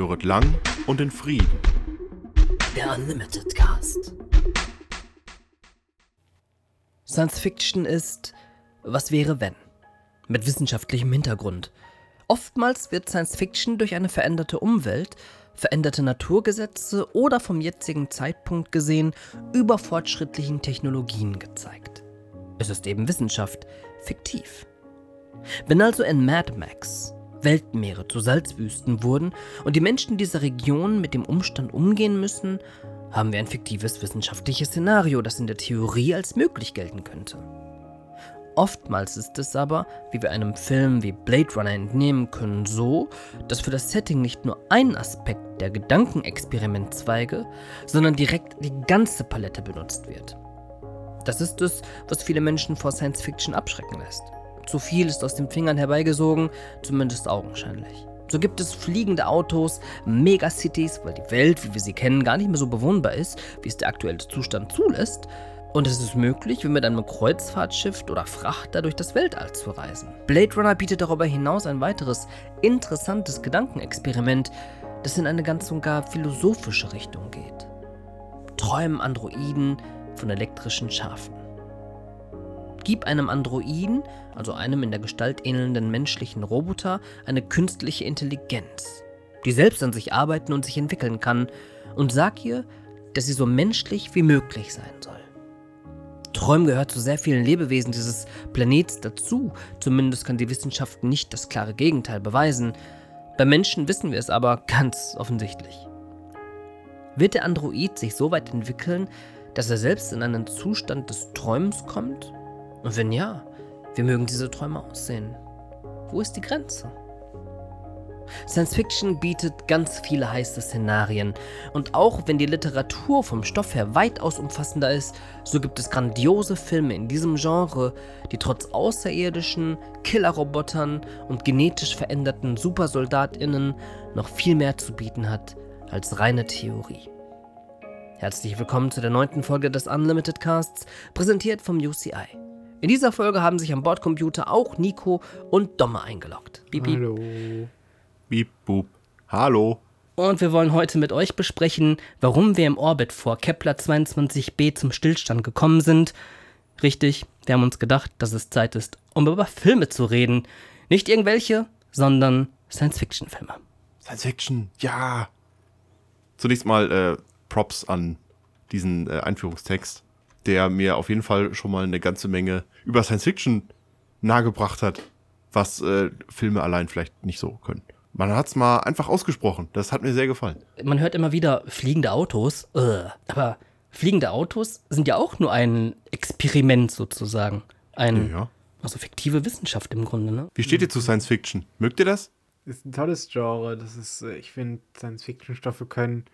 höret lang und in Frieden. Der Unlimited Cast. Science Fiction ist Was wäre wenn? Mit wissenschaftlichem Hintergrund. Oftmals wird Science Fiction durch eine veränderte Umwelt, veränderte Naturgesetze oder vom jetzigen Zeitpunkt gesehen über fortschrittlichen Technologien gezeigt. Es ist eben Wissenschaft, fiktiv. Wenn also in Mad Max Weltmeere zu Salzwüsten wurden und die Menschen dieser Region mit dem Umstand umgehen müssen, haben wir ein fiktives wissenschaftliches Szenario, das in der Theorie als möglich gelten könnte. Oftmals ist es aber, wie wir einem Film wie Blade Runner entnehmen können, so, dass für das Setting nicht nur ein Aspekt der Gedankenexperimentzweige, sondern direkt die ganze Palette benutzt wird. Das ist es, was viele Menschen vor Science Fiction abschrecken lässt. Zu viel ist aus den Fingern herbeigesogen, zumindest augenscheinlich. So gibt es fliegende Autos, Megacities, weil die Welt, wie wir sie kennen, gar nicht mehr so bewohnbar ist, wie es der aktuelle Zustand zulässt. Und es ist möglich, wie mit einem Kreuzfahrtschiff oder Frachter durch das Weltall zu reisen. Blade Runner bietet darüber hinaus ein weiteres interessantes Gedankenexperiment, das in eine ganz und gar philosophische Richtung geht. Träumen Androiden von elektrischen Schafen. Gib einem Androiden, also einem in der Gestalt ähnelnden menschlichen Roboter, eine künstliche Intelligenz, die selbst an sich arbeiten und sich entwickeln kann, und sag ihr, dass sie so menschlich wie möglich sein soll. Träumen gehört zu sehr vielen Lebewesen dieses Planets dazu, zumindest kann die Wissenschaft nicht das klare Gegenteil beweisen. Bei Menschen wissen wir es aber ganz offensichtlich. Wird der Android sich so weit entwickeln, dass er selbst in einen Zustand des Träumens kommt? Und wenn ja, wie mögen diese Träume aussehen? Wo ist die Grenze? Science Fiction bietet ganz viele heiße Szenarien und auch wenn die Literatur vom Stoff her weitaus umfassender ist, so gibt es grandiose Filme in diesem Genre, die trotz außerirdischen, Killerrobotern und genetisch veränderten Supersoldatinnen noch viel mehr zu bieten hat als reine Theorie. Herzlich willkommen zu der neunten Folge des Unlimited Casts, präsentiert vom UCI. In dieser Folge haben sich am Bordcomputer auch Nico und Domme eingeloggt. Beep, beep. Hallo. Beep, boop. Hallo. Und wir wollen heute mit euch besprechen, warum wir im Orbit vor Kepler 22b zum Stillstand gekommen sind. Richtig, wir haben uns gedacht, dass es Zeit ist, um über Filme zu reden. Nicht irgendwelche, sondern Science-Fiction-Filme. Science-Fiction, ja. Zunächst mal äh, Props an diesen äh, Einführungstext der mir auf jeden Fall schon mal eine ganze Menge über Science Fiction nahegebracht hat, was äh, Filme allein vielleicht nicht so können. Man hat es mal einfach ausgesprochen. Das hat mir sehr gefallen. Man hört immer wieder fliegende Autos, uh, aber fliegende Autos sind ja auch nur ein Experiment sozusagen. Ein, ja. Also fiktive Wissenschaft im Grunde, ne? Wie steht ihr zu Science Fiction? Mögt ihr das? Ist ein tolles Genre. Das ist, äh, ich finde, Science-Fiction-Stoffe können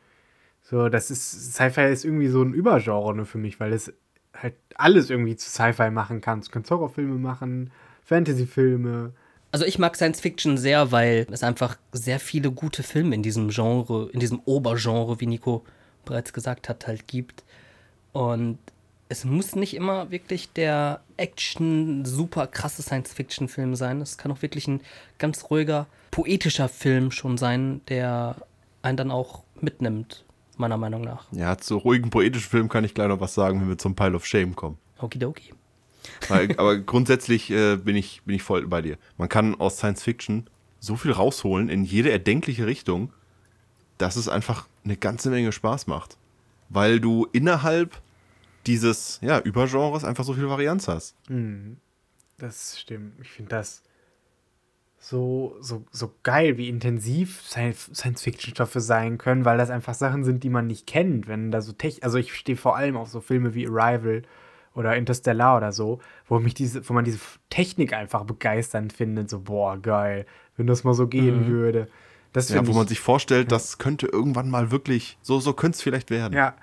so, das ist, Sci-Fi ist irgendwie so ein Übergenre für mich, weil es halt alles irgendwie zu Sci-Fi machen kann. Du kannst Horrorfilme machen, Fantasy-Filme. Also ich mag Science Fiction sehr, weil es einfach sehr viele gute Filme in diesem Genre, in diesem Obergenre, wie Nico bereits gesagt hat, halt gibt. Und es muss nicht immer wirklich der Action, super krasse Science-Fiction-Film sein. Es kann auch wirklich ein ganz ruhiger, poetischer Film schon sein, der einen dann auch mitnimmt meiner Meinung nach. Ja, zu ruhigen poetischen Filmen kann ich gleich noch was sagen, wenn wir zum Pile of Shame kommen. Okidoki. aber grundsätzlich äh, bin, ich, bin ich voll bei dir. Man kann aus Science Fiction so viel rausholen in jede erdenkliche Richtung, dass es einfach eine ganze Menge Spaß macht. Weil du innerhalb dieses ja, Übergenres einfach so viel Varianz hast. Mhm. Das stimmt. Ich finde das so, so, so geil, wie intensiv Science-Fiction-Stoffe sein können, weil das einfach Sachen sind, die man nicht kennt. Wenn da so Tech also ich stehe vor allem auf so Filme wie Arrival oder Interstellar oder so, wo mich diese, wo man diese Technik einfach begeisternd findet, so boah, geil, wenn das mal so gehen mhm. würde. Das ja, wo ich, man sich vorstellt, ja. das könnte irgendwann mal wirklich, so, so könnte es vielleicht werden. Ja,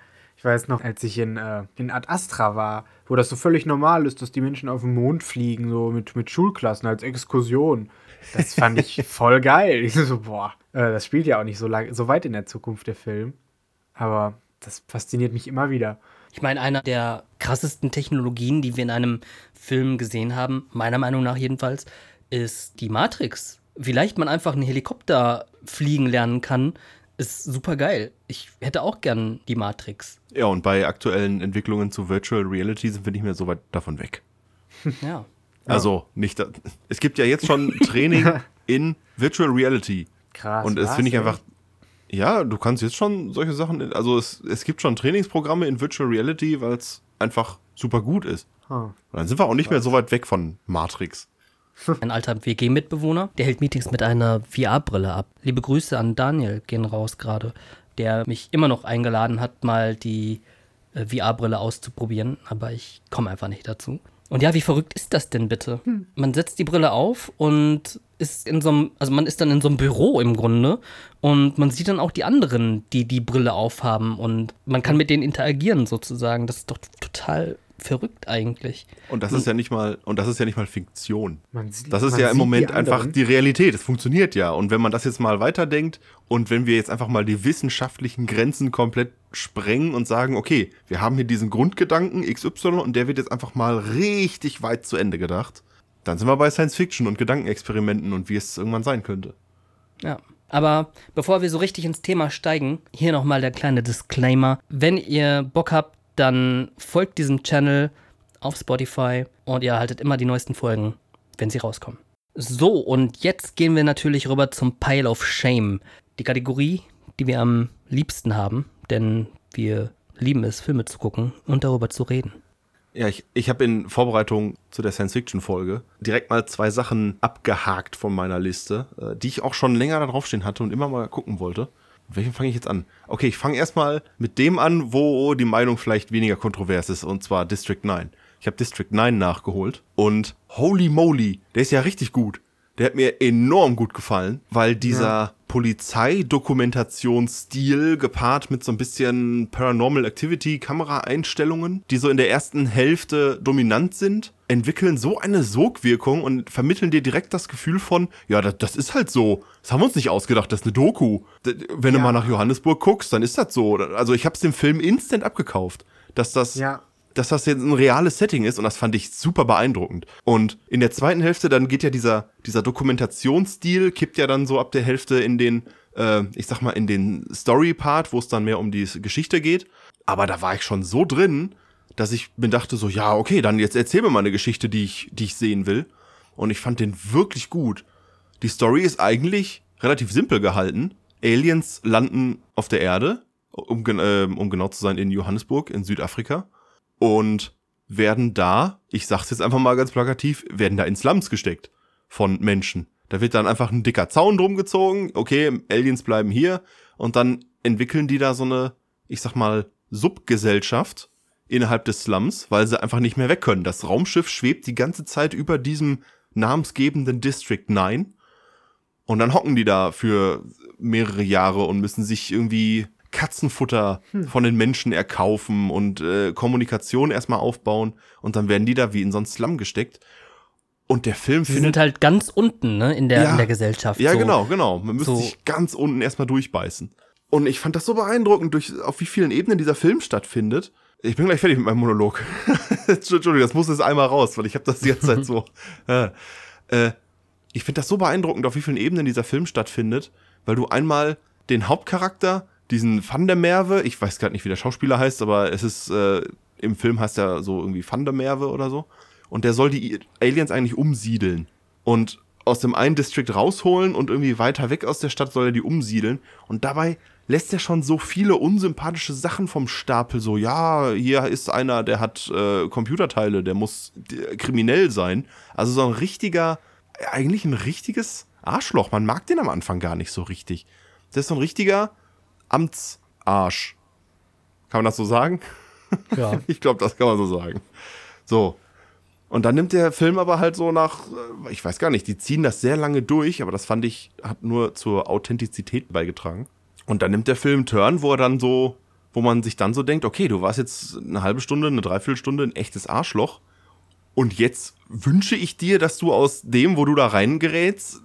ich weiß noch, als ich in, äh, in Ad Astra war, wo das so völlig normal ist, dass die Menschen auf den Mond fliegen, so mit, mit Schulklassen als Exkursion. Das fand ich voll geil. Ich so, boah, äh, das spielt ja auch nicht so, lang, so weit in der Zukunft, der Film. Aber das fasziniert mich immer wieder. Ich meine, einer der krassesten Technologien, die wir in einem Film gesehen haben, meiner Meinung nach jedenfalls, ist die Matrix. wie leicht man einfach einen Helikopter fliegen lernen kann, ist super geil. Ich hätte auch gern die Matrix. Ja, und bei aktuellen Entwicklungen zu Virtual Reality sind wir nicht mehr so weit davon weg. Ja. Also, nicht, da, es gibt ja jetzt schon Training in Virtual Reality. Krass. Und das finde ich einfach, ja, du kannst jetzt schon solche Sachen, also es, es gibt schon Trainingsprogramme in Virtual Reality, weil es einfach super gut ist. Und dann sind wir auch nicht mehr so weit weg von Matrix. Ein alter WG-Mitbewohner, der hält Meetings mit einer VR-Brille ab. Liebe Grüße an Daniel gehen raus gerade, der mich immer noch eingeladen hat, mal die äh, VR-Brille auszuprobieren, aber ich komme einfach nicht dazu. Und ja, wie verrückt ist das denn bitte? Man setzt die Brille auf und ist in so einem, also man ist dann in so einem Büro im Grunde und man sieht dann auch die anderen, die die Brille aufhaben und man kann mit denen interagieren sozusagen. Das ist doch total verrückt eigentlich. Und das ist ja nicht mal, und das ist ja nicht mal Fiktion. Man sieht- Das ist man ja im Moment die einfach die Realität. Es funktioniert ja. Und wenn man das jetzt mal weiterdenkt und wenn wir jetzt einfach mal die wissenschaftlichen Grenzen komplett sprengen und sagen, okay, wir haben hier diesen Grundgedanken XY und der wird jetzt einfach mal richtig weit zu Ende gedacht, dann sind wir bei Science Fiction und Gedankenexperimenten und wie es irgendwann sein könnte. Ja. Aber bevor wir so richtig ins Thema steigen, hier nochmal der kleine Disclaimer. Wenn ihr Bock habt, dann folgt diesem Channel auf Spotify und ihr erhaltet immer die neuesten Folgen, wenn sie rauskommen. So, und jetzt gehen wir natürlich rüber zum Pile of Shame. Die Kategorie, die wir am liebsten haben, denn wir lieben es, Filme zu gucken und darüber zu reden. Ja, ich, ich habe in Vorbereitung zu der Science-Fiction-Folge direkt mal zwei Sachen abgehakt von meiner Liste, äh, die ich auch schon länger da draufstehen hatte und immer mal gucken wollte. Mit welchem fange ich jetzt an? Okay, ich fange erstmal mit dem an, wo die Meinung vielleicht weniger kontrovers ist, und zwar District 9. Ich habe District 9 nachgeholt und holy moly, der ist ja richtig gut. Der hat mir enorm gut gefallen, weil dieser Polizeidokumentationsstil gepaart mit so ein bisschen Paranormal Activity Kameraeinstellungen, die so in der ersten Hälfte dominant sind, entwickeln so eine Sogwirkung und vermitteln dir direkt das Gefühl von, ja, das, das ist halt so. Das haben wir uns nicht ausgedacht, das ist eine Doku. Wenn du Ja. mal nach Johannesburg guckst, dann ist das so. Also ich habe es dem Film instant abgekauft, dass das Ja. Dass das jetzt ein reales Setting ist und das fand ich super beeindruckend. Und in der zweiten Hälfte, dann geht ja dieser, dieser Dokumentationsstil, kippt ja dann so ab der Hälfte in den, äh, ich sag mal, in den Story-Part, wo es dann mehr um die Geschichte geht. Aber da war ich schon so drin, dass ich mir dachte so, ja, okay, dann jetzt erzähl mir mal eine Geschichte, die ich, die ich sehen will. Und ich fand den wirklich gut. Die Story ist eigentlich relativ simpel gehalten. Aliens landen auf der Erde, um, äh, um genau zu sein, in Johannesburg, in Südafrika und werden da, ich sag's jetzt einfach mal ganz plakativ, werden da in Slums gesteckt von Menschen. Da wird dann einfach ein dicker Zaun drum gezogen, okay, Aliens bleiben hier und dann entwickeln die da so eine, ich sag mal, Subgesellschaft innerhalb des Slums, weil sie einfach nicht mehr weg können. Das Raumschiff schwebt die ganze Zeit über diesem namensgebenden District 9 und dann hocken die da für mehrere Jahre und müssen sich irgendwie Katzenfutter von den Menschen erkaufen und äh, Kommunikation erstmal aufbauen und dann werden die da wie in so einen Slum gesteckt. Und der Film Sie findet sind halt ganz unten ne, in, der, Ja. in der Gesellschaft. ja, so. genau, genau. Man müsste so- sich ganz unten erstmal durchbeißen. Und ich fand das so beeindruckend, durch, auf wie vielen Ebenen dieser Film stattfindet. Ich bin gleich fertig mit meinem Monolog. Entschuldigung, das muss jetzt einmal raus, weil ich habe das die ganze Zeit so. Äh, äh, ich finde das so beeindruckend, auf wie vielen Ebenen dieser Film stattfindet, weil du einmal den Hauptcharakter, diesen Van der Merwe, ich weiß gerade nicht, wie der Schauspieler heißt, aber es ist, äh, im Film heißt er so irgendwie Van der Merwe oder so. Und der soll die Aliens eigentlich umsiedeln. Und aus dem einen District rausholen und irgendwie weiter weg aus der Stadt soll er die umsiedeln. Und dabei lässt er schon so viele unsympathische Sachen vom Stapel. So, ja, hier ist einer, der hat äh, Computerteile, der muss äh, kriminell sein. Also so ein richtiger, eigentlich ein richtiges Arschloch. Man mag den am Anfang gar nicht so richtig. Der ist so ein richtiger Amtsarsch. Kann man das so sagen? Ja. Ich glaube, das kann man so sagen. So. Und dann nimmt der Film aber halt so nach, äh, ich weiß gar nicht, die ziehen das sehr lange durch, aber das fand ich, hat nur zur Authentizität beigetragen. Und dann nimmt der Film Turn, wo er dann so, wo man sich dann so denkt, okay, du warst jetzt eine halbe Stunde, eine Dreiviertelstunde ein echtes Arschloch. Und jetzt wünsche ich dir, dass du aus dem, wo du da reingerätst,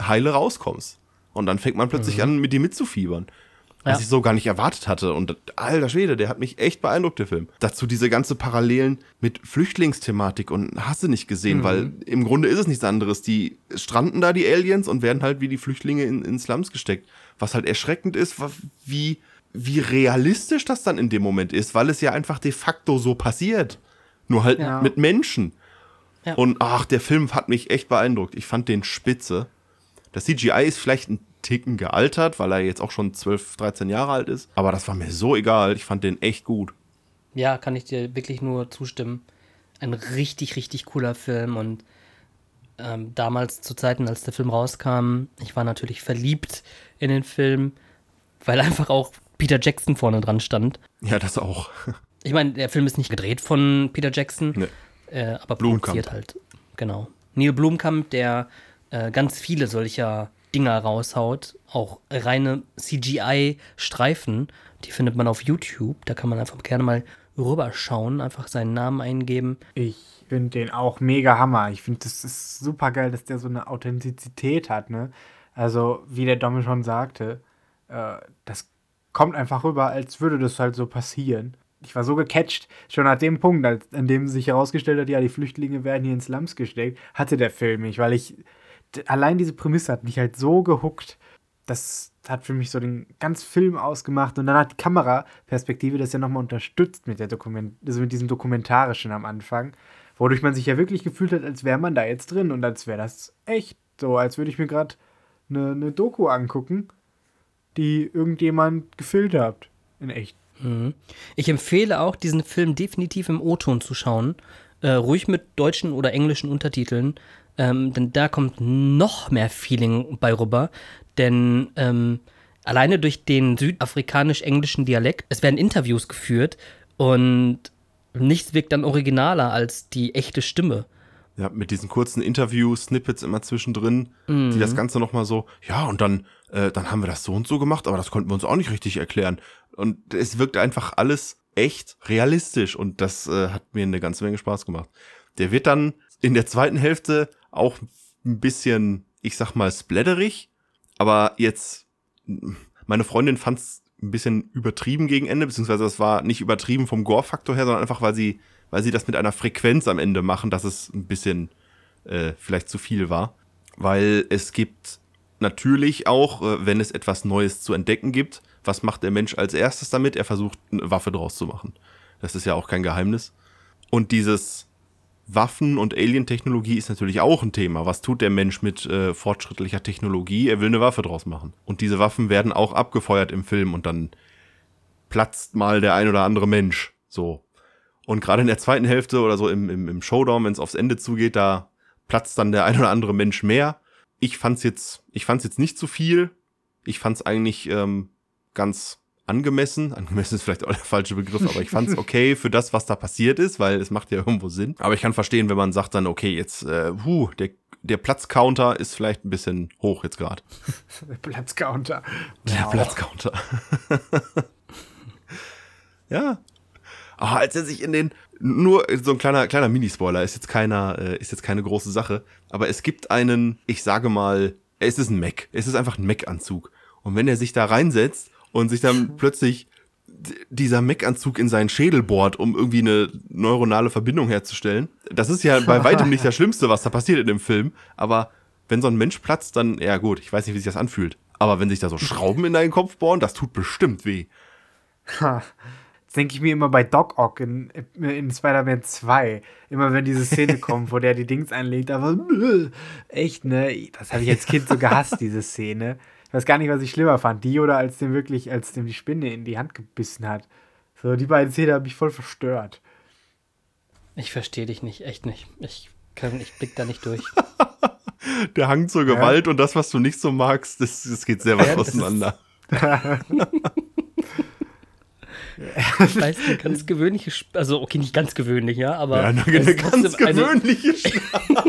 heile rauskommst. Und dann fängt man plötzlich an, mit dir mitzufiebern. Was Ja. ich so gar nicht erwartet hatte. Und alter Schwede, der hat mich echt beeindruckt, der Film. Dazu diese ganze Parallelen mit Flüchtlingsthematik und hast du nicht gesehen, weil im Grunde ist es nichts anderes. Die stranden da, die Aliens, und werden halt wie die Flüchtlinge in, in Slums gesteckt. Was halt erschreckend ist, wie, wie realistisch das dann in dem Moment ist, weil es ja einfach de facto so passiert. Nur halt Ja. mit Menschen. Ja. Und ach, der Film hat mich echt beeindruckt. Ich fand den spitze. Das CGI ist vielleicht ein Ticken gealtert, weil er jetzt auch schon 12, 13 Jahre alt ist. Aber das war mir so egal. Ich fand den echt gut. Ja, kann ich dir wirklich nur zustimmen. Ein richtig, richtig cooler Film und ähm, damals zu Zeiten, als der Film rauskam, ich war natürlich verliebt in den Film, weil einfach auch Peter Jackson vorne dran stand. Ja, das auch. Ich meine, der Film ist nicht gedreht von Peter Jackson, Nee. äh, aber Blomkamp. produziert halt. Genau. Neil Blomkamp, der äh, ganz viele solcher Dinger raushaut, auch reine CGI-Streifen, die findet man auf YouTube. Da kann man einfach gerne mal rüberschauen, einfach seinen Namen eingeben. Ich finde den auch mega Hammer. Ich finde, das ist super geil, dass der so eine Authentizität hat, ne? Also, wie der Domme schon sagte, äh, das kommt einfach rüber, als würde das halt so passieren. Ich war so gecatcht, schon an dem Punkt, als, an dem sich herausgestellt hat, ja, die Flüchtlinge werden hier ins Slums gesteckt, hatte der Film mich, weil ich, allein diese Prämisse hat mich halt so gehuckt, das hat für mich so den ganzen Film ausgemacht und dann hat die Kameraperspektive das ja nochmal unterstützt mit der Dokument, also mit diesem Dokumentarischen am Anfang, wodurch man sich ja wirklich gefühlt hat, als wäre man da jetzt drin und als wäre das echt so, als würde ich mir gerade eine ne Doku angucken, die irgendjemand gefilmt hat. In echt. Mhm. Ich empfehle auch, diesen Film definitiv im O-Ton zu schauen. Äh, ruhig mit deutschen oder englischen Untertiteln. Ähm, denn da kommt noch mehr Feeling bei rüber. Denn ähm, alleine durch den südafrikanisch-englischen Dialekt, es werden Interviews geführt und nichts wirkt dann originaler als die echte Stimme. Ja, mit diesen kurzen Interview-Snippets immer zwischendrin, die das Ganze nochmal so, ja, und dann, äh, dann haben wir das so und so gemacht, aber das konnten wir uns auch nicht richtig erklären. Und es wirkt einfach alles echt realistisch und das äh, hat mir eine ganze Menge Spaß gemacht. Der wird dann in der zweiten Hälfte auch ein bisschen, ich sag mal, splatterig, aber jetzt, meine Freundin fand's ein bisschen übertrieben gegen Ende, beziehungsweise das war nicht übertrieben vom Gore-Faktor her, sondern einfach, weil sie, weil sie das mit einer Frequenz am Ende machen, dass es ein bisschen äh, vielleicht zu viel war. Weil es gibt natürlich auch, äh, wenn es etwas Neues zu entdecken gibt, was macht der Mensch als erstes damit? Er versucht, eine Waffe draus zu machen. Das ist ja auch kein Geheimnis. Und dieses Waffen- und Alien-Technologie ist natürlich auch ein Thema. Was tut der Mensch mit äh, fortschrittlicher Technologie? Er will eine Waffe draus machen. Und diese Waffen werden auch abgefeuert im Film und dann platzt mal der ein oder andere Mensch. So. Und gerade in der zweiten Hälfte oder so im, im, im Showdown, wenn es aufs Ende zugeht, da platzt dann der ein oder andere Mensch mehr. Ich fand's jetzt, ich fand's jetzt nicht zu viel. Ich fand's eigentlich ähm, ganz angemessen. Angemessen ist vielleicht auch der falsche Begriff, aber ich fand's okay für das, was da passiert ist, weil es macht ja irgendwo Sinn. Aber ich kann verstehen, wenn man sagt dann, okay, jetzt, äh, huh, der, der Platzcounter ist vielleicht ein bisschen hoch jetzt gerade. Der Platzcounter. Der Wow. Platzcounter. ja. Aber als er sich in den nur so ein kleiner kleiner Minispoiler ist jetzt keiner äh, ist jetzt keine große Sache, aber es gibt einen, ich sage mal, es ist ein Mac. Es ist einfach ein Mac Anzug und wenn er sich da reinsetzt und sich dann plötzlich dieser Mac-Anzug in seinen Schädel bohrt, um irgendwie eine neuronale Verbindung herzustellen. Das ist ja bei weitem nicht das Schlimmste, was da passiert in dem Film. Aber wenn so ein Mensch platzt, dann, ja gut, ich weiß nicht, wie sich das anfühlt. Aber wenn sich da so Schrauben in deinen Kopf bohren, das tut bestimmt weh. Ha. Das denke ich mir immer bei Doc Ock in, in Spider-Man 2. Immer wenn diese Szene kommt, wo der die Dings einlegt, aber äh, echt, ne? Das habe ich als Kind so gehasst, diese Szene. Ich weiß gar nicht, was ich schlimmer fand. Die oder als dem wirklich, als dem die Spinne in die Hand gebissen hat. So, die beiden Szenen haben mich voll verstört. Ich verstehe dich nicht, echt nicht. Ich, kann, ich blick da nicht durch. Der Hang zur Gewalt und das, was du nicht so magst, das, das geht sehr weit Ja, auseinander. Ich weiß, eine ganz gewöhnliche, Sp also okay, nicht ganz gewöhnlich, ja, aber Ja, eine, eine ganz eine- gewöhnliche Spinne.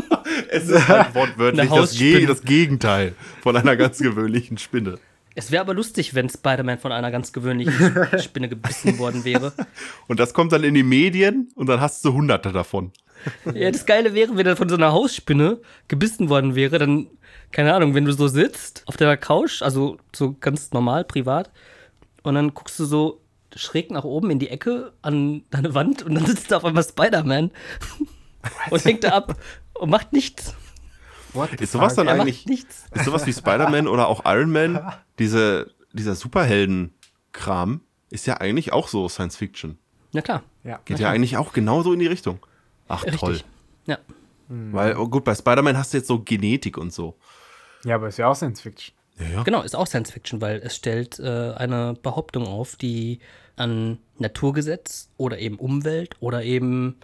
Es ist halt wortwörtlich das, Ge das Gegenteil von einer ganz gewöhnlichen Spinne. Es wäre aber lustig, wenn Spider-Man von einer ganz gewöhnlichen Spinne gebissen worden wäre. Und das kommt dann in die Medien und dann hast du hunderte davon. Ja, das Geile wäre, wenn er von so einer Hausspinne gebissen worden wäre, dann, keine Ahnung, wenn du so sitzt auf deiner Couch, also so ganz normal, privat, und dann guckst du so schräg nach oben in die Ecke an deine Wand und dann sitzt da auf einmal Spider-Man und hängt da ab und macht nichts. Ist sowas fuck? dann Er eigentlich, macht nichts. ist sowas wie Spider-Man oder auch Iron Man, diese, dieser Superhelden-Kram, ist ja eigentlich auch so Science Fiction. Ja klar, Ja. Geht ja eigentlich auch genauso in die Richtung. Ach, toll. richtig. Ja. Weil, oh gut, bei Spider-Man hast du jetzt so Genetik und so. ja, aber ist ja auch Science Fiction. Ja, ja. Genau, ist auch Science Fiction, weil es stellt äh, eine Behauptung auf, die an Naturgesetz oder eben Umwelt oder eben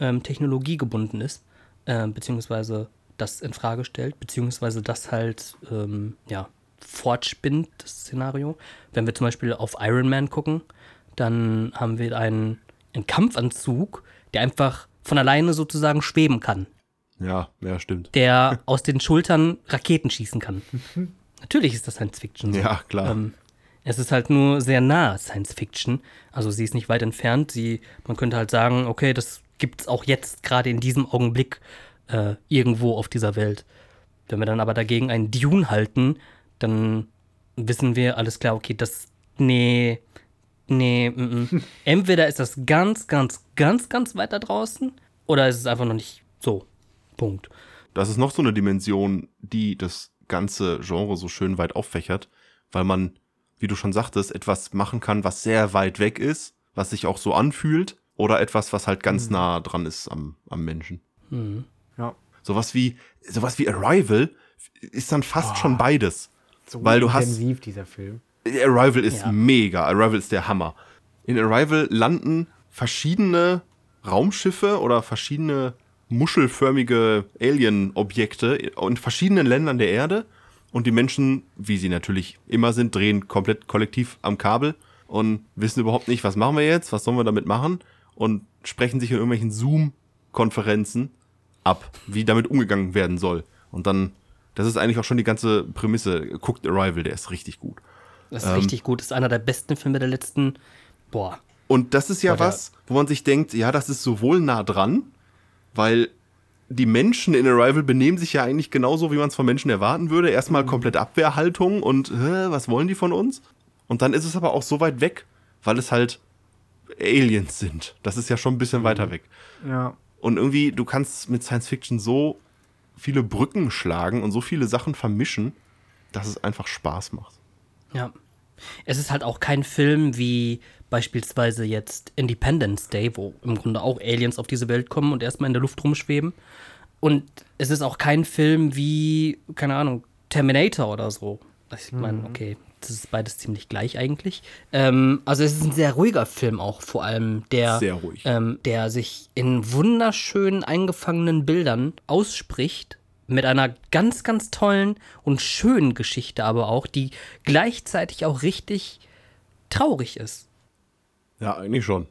ähm, Technologie gebunden ist, äh, beziehungsweise das in Frage stellt, beziehungsweise das halt ähm, ja, fortspinnt, das Szenario. Wenn wir zum Beispiel auf Iron Man gucken, dann haben wir einen, einen Kampfanzug, der einfach von alleine sozusagen schweben kann Ja, ja, stimmt. der aus den Schultern Raketen schießen kann. Natürlich ist das Science Fiction. So. Ja, klar. Ähm, es ist halt nur sehr nah Science Fiction. Also sie ist nicht weit entfernt. Sie, man könnte halt sagen, okay, das gibt es auch jetzt gerade in diesem Augenblick äh, irgendwo auf dieser Welt. Wenn wir dann aber dagegen einen Dune halten, dann wissen wir alles klar, okay, das nee, nee, mm, mm. entweder ist das ganz, ganz, ganz, ganz weit da draußen oder ist es einfach noch nicht so. Punkt. Das ist noch so eine Dimension, die das ganze Genre so schön weit auffächert, weil man, wie du schon sagtest, etwas machen kann, was sehr weit weg ist, was sich auch so anfühlt, oder etwas, was halt ganz nah dran ist am, am Menschen. Ja. Sowas wie, sowas wie Arrival ist dann fast schon beides. So Weil du hast- dieser Film. Arrival ist Ja. mega. Arrival ist der Hammer. In Arrival landen verschiedene Raumschiffe oder verschiedene muschelförmige Alien-Objekte in verschiedenen Ländern der Erde. Und die Menschen, wie sie natürlich immer sind, drehen komplett kollektiv am Kabel und wissen überhaupt nicht, was machen wir jetzt, was sollen wir damit machen und sprechen sich in irgendwelchen Zoom-Konferenzen ab, wie damit umgegangen werden soll. Und dann, das ist eigentlich auch schon die ganze Prämisse. Guckt Arrival, der ist richtig gut. Das ist richtig gut. Das ist einer der besten Filme der letzten. Boah. Und das ist ja Boah, was, wo man sich denkt, ja, das ist sowohl nah dran, weil die Menschen in Arrival benehmen sich ja eigentlich genauso, wie man es von Menschen erwarten würde. Erstmal komplett Abwehrhaltung und hä, was wollen die von uns? Und dann ist es aber auch so weit weg, weil es halt Aliens sind. Das ist ja schon ein bisschen weiter weg. Ja. Und irgendwie, du kannst mit Science Fiction so viele Brücken schlagen und so viele Sachen vermischen, dass es einfach Spaß macht. Ja. Es ist halt auch kein Film wie beispielsweise jetzt Independence Day, wo im Grunde auch Aliens auf diese Welt kommen und erstmal in der Luft rumschweben. Und es ist auch kein Film wie, keine Ahnung, Terminator oder so. Ich meine, okay, das ist beides ziemlich gleich eigentlich. Ähm, also es ist ein sehr ruhiger Film auch, vor allem, der, Sehr ruhig. ähm, der sich in wunderschönen eingefangenen Bildern ausspricht, mit einer ganz, ganz tollen und schönen Geschichte aber auch, die gleichzeitig auch richtig traurig ist. Ja, eigentlich schon.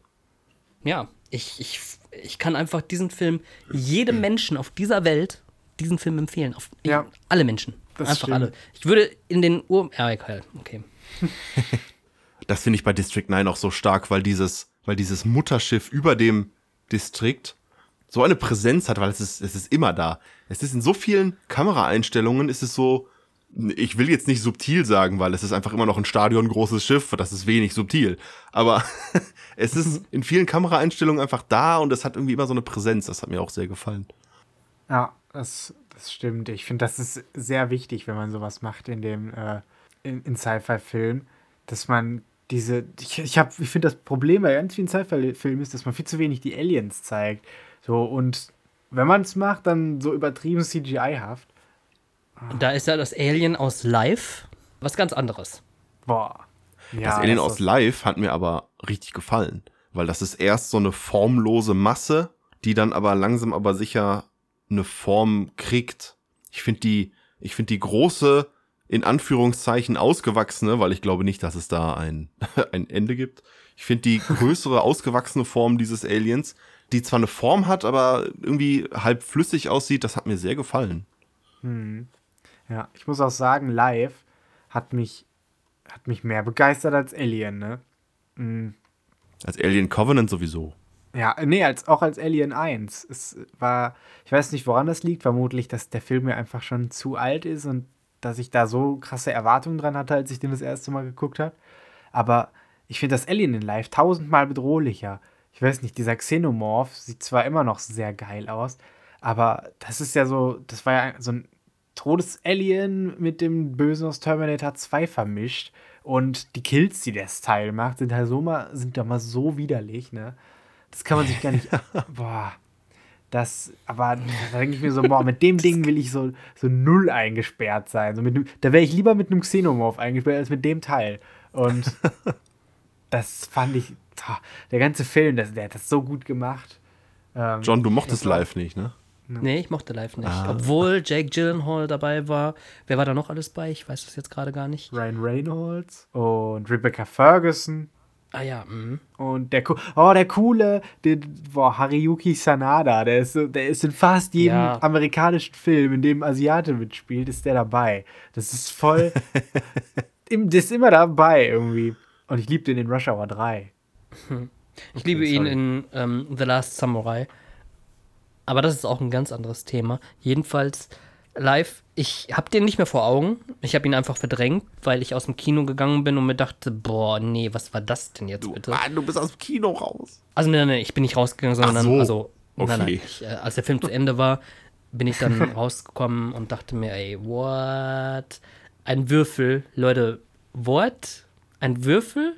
Ja, ich, ich, ich kann einfach diesen Film jedem Menschen auf dieser Welt diesen Film empfehlen. Auf Ja. alle Menschen. Das einfach stimmt. alle. Ich würde in den Ur. Ja, egal. Okay. Das finde ich bei District 9 auch so stark, weil dieses, weil dieses Mutterschiff über dem Distrikt so eine Präsenz hat, weil es ist, es ist immer da. Es ist in so vielen Kameraeinstellungen, ist es so, ich will jetzt nicht subtil sagen, weil es ist einfach immer noch ein stadiongroßes Schiff, das ist wenig subtil. Aber es ist in vielen Kameraeinstellungen einfach da und es hat irgendwie immer so eine Präsenz. Das hat mir auch sehr gefallen. Ja, das, das stimmt. Ich finde, das ist sehr wichtig, wenn man sowas macht in dem äh, in, in Sci-Fi-Film, dass man diese. Ich, ich, hab- ich finde, das Problem bei ganz vielen Sci-Fi-Filmen ist, dass man viel zu wenig die Aliens zeigt. So, und wenn man es macht, dann so übertrieben CGI-haft. Da ist ja das Alien aus Live was ganz anderes. Boah. Ja, das Alien das aus Live hat mir aber richtig gefallen, weil das ist erst so eine formlose Masse, die dann aber langsam aber sicher eine Form kriegt. Ich finde die, ich finde die große, in Anführungszeichen ausgewachsene, weil ich glaube nicht, dass es da ein, ein Ende gibt. Ich finde die größere, ausgewachsene Form dieses Aliens, die zwar eine Form hat, aber irgendwie halb flüssig aussieht, das hat mir sehr gefallen. Ja, ich muss auch sagen, live hat mich, hat mich mehr begeistert als Alien, ne? Mhm. Als Alien Covenant sowieso. Ja, nee, als, auch als Alien 1. Es war, ich weiß nicht, woran das liegt. Vermutlich, dass der Film mir einfach schon zu alt ist und dass ich da so krasse Erwartungen dran hatte, als ich den das erste Mal geguckt habe. Aber ich finde das Alien in Live tausendmal bedrohlicher. Ich weiß nicht, dieser Xenomorph sieht zwar immer noch sehr geil aus, aber das ist ja so, das war ja so ein Todes-Alien mit dem Bösen aus Terminator 2 vermischt. Und die Kills, die das Teil macht, sind halt so mal, sind da mal so widerlich, ne? Das kann man sich gar nicht. boah. Das, aber da denke ich mir so, boah, mit dem Ding will ich so, so null eingesperrt sein. So mit, da wäre ich lieber mit einem Xenomorph eingesperrt als mit dem Teil. Und das fand ich, der ganze Film, das, der hat das so gut gemacht. Ähm, John, du mochtest live nicht, ne? Nee, ich mochte live nicht. Ah. Obwohl Jake Gyllenhaal dabei war. Wer war da noch alles bei? Ich weiß das jetzt gerade gar nicht. Ryan Reynolds und Rebecca Ferguson. Ah ja, mh. Und der, oh, der coole, der, boah, Hariyuki Sanada, der ist, der ist in fast jedem ja. amerikanischen Film, in dem Asiate mitspielt, ist der dabei. Das ist voll, der ist immer dabei irgendwie. Und ich liebe den in Rush Hour 3. Ich liebe ihn in ähm, The Last Samurai. Aber das ist auch ein ganz anderes Thema. Jedenfalls live, ich habe den nicht mehr vor Augen. Ich habe ihn einfach verdrängt, weil ich aus dem Kino gegangen bin und mir dachte, boah, nee, was war das denn jetzt du, bitte? Mann, du bist aus dem Kino raus. Also nein, nein, ich bin nicht rausgegangen, sondern so. also okay. nein, nein, ich, äh, als der Film zu Ende war, bin ich dann rausgekommen und dachte mir, ey, what? Ein Würfel, Leute, what? Ein Würfel?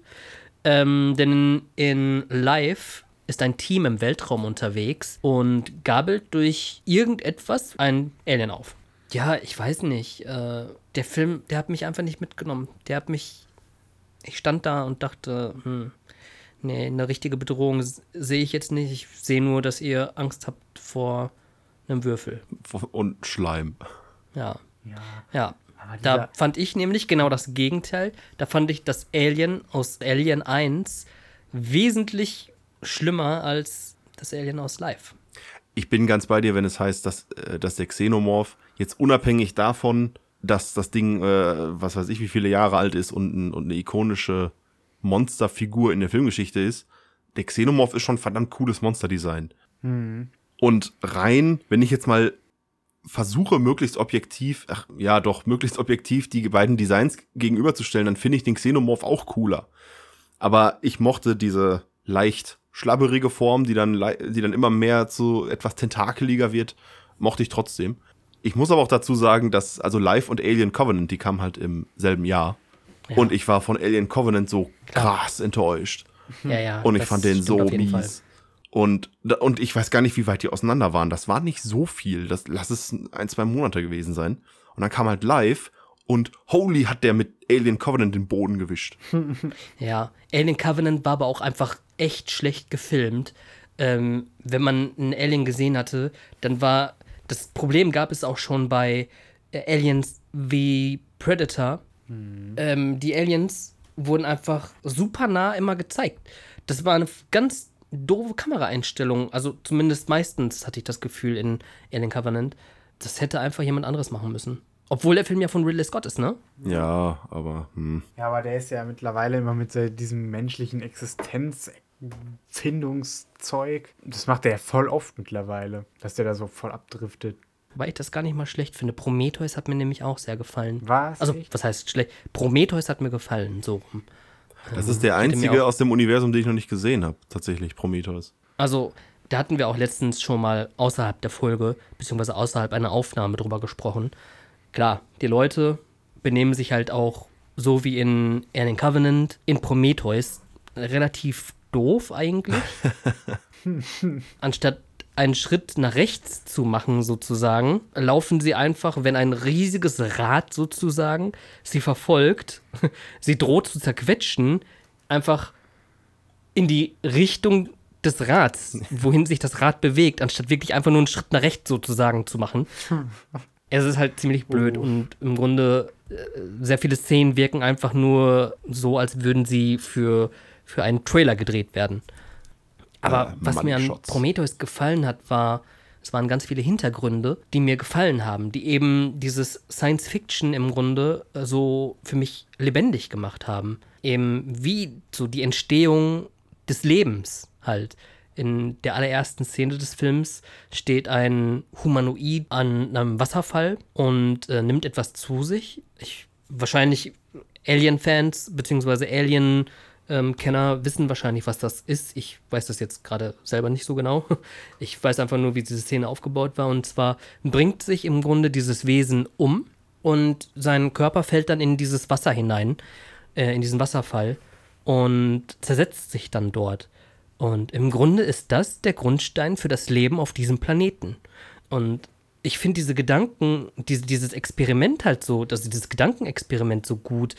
Ähm, denn in Live ist ein Team im Weltraum unterwegs und gabelt durch irgendetwas ein Alien auf. Ja, ich weiß nicht. Äh, der Film, der hat mich einfach nicht mitgenommen. Der hat mich. Ich stand da und dachte, hm, nee, eine richtige Bedrohung sehe ich jetzt nicht. Ich sehe nur, dass ihr Angst habt vor einem Würfel. Und Schleim. Ja. Ja. ja. Da fand ich nämlich genau das Gegenteil. Da fand ich das Alien aus Alien 1 wesentlich schlimmer als das Alien aus Live ich bin ganz bei dir, wenn es heißt, dass, äh, dass der Xenomorph jetzt unabhängig davon, dass das Ding, äh, was weiß ich, wie viele Jahre alt ist und, und eine ikonische Monsterfigur in der Filmgeschichte ist, der Xenomorph ist schon verdammt cooles Monsterdesign. Mhm. Und rein, wenn ich jetzt mal versuche, möglichst objektiv, ach ja, doch, möglichst objektiv die beiden Designs gegenüberzustellen, dann finde ich den Xenomorph auch cooler. Aber ich mochte diese leicht schlabberige Form, die dann, die dann immer mehr zu etwas tentakeliger wird, mochte ich trotzdem. Ich muss aber auch dazu sagen, dass also Live und Alien Covenant, die kamen halt im selben Jahr. Ja. Und ich war von Alien Covenant so Klar. krass enttäuscht. Ja, ja, und ich fand den so mies. Und, und ich weiß gar nicht, wie weit die auseinander waren. Das war nicht so viel. Das lass es ein, zwei Monate gewesen sein. Und dann kam halt live und holy hat der mit Alien Covenant den Boden gewischt. ja, Alien Covenant war aber auch einfach echt schlecht gefilmt. Ähm, wenn man einen Alien gesehen hatte, dann war das Problem gab es auch schon bei äh, Aliens wie Predator. Mhm. Ähm, die Aliens wurden einfach super nah immer gezeigt. Das war eine ganz doofe Kameraeinstellung. Also zumindest meistens hatte ich das Gefühl in Alien Covenant. Das hätte einfach jemand anderes machen müssen. Obwohl der Film ja von Ridley Scott ist, ne? Ja, aber. Hm. Ja, aber der ist ja mittlerweile immer mit diesem menschlichen Existenz Findungszeug. Das macht er ja voll oft mittlerweile, dass der da so voll abdriftet. Weil ich das gar nicht mal schlecht finde. Prometheus hat mir nämlich auch sehr gefallen. Was? Also, was heißt schlecht? Prometheus hat mir gefallen, so rum. Das ist der einzige aus dem Universum, den ich noch nicht gesehen habe, tatsächlich, Prometheus. Also, da hatten wir auch letztens schon mal außerhalb der Folge, beziehungsweise außerhalb einer Aufnahme drüber gesprochen. Klar, die Leute benehmen sich halt auch so wie in Alien Covenant, in Prometheus relativ doof eigentlich. Anstatt einen Schritt nach rechts zu machen, sozusagen, laufen sie einfach, wenn ein riesiges Rad sozusagen sie verfolgt, sie droht zu zerquetschen, einfach in die Richtung des Rads, wohin sich das Rad bewegt, anstatt wirklich einfach nur einen Schritt nach rechts sozusagen zu machen. Es ist halt ziemlich blöd oh. und im Grunde äh, sehr viele Szenen wirken einfach nur so, als würden sie für für einen Trailer gedreht werden. Aber äh, was mir an Prometheus gefallen hat, war, es waren ganz viele Hintergründe, die mir gefallen haben, die eben dieses Science Fiction im Grunde äh, so für mich lebendig gemacht haben. Eben wie so die Entstehung des Lebens halt. In der allerersten Szene des Films steht ein Humanoid an einem Wasserfall und äh, nimmt etwas zu sich. Ich, wahrscheinlich Alien-Fans bzw. Alien- Ähm, Kenner wissen wahrscheinlich, was das ist. Ich weiß das jetzt gerade selber nicht so genau. Ich weiß einfach nur, wie diese Szene aufgebaut war. Und zwar bringt sich im Grunde dieses Wesen um und sein Körper fällt dann in dieses Wasser hinein, äh, in diesen Wasserfall und zersetzt sich dann dort. Und im Grunde ist das der Grundstein für das Leben auf diesem Planeten. Und ich finde diese Gedanken, diese, dieses Experiment halt so, also dieses Gedankenexperiment so gut,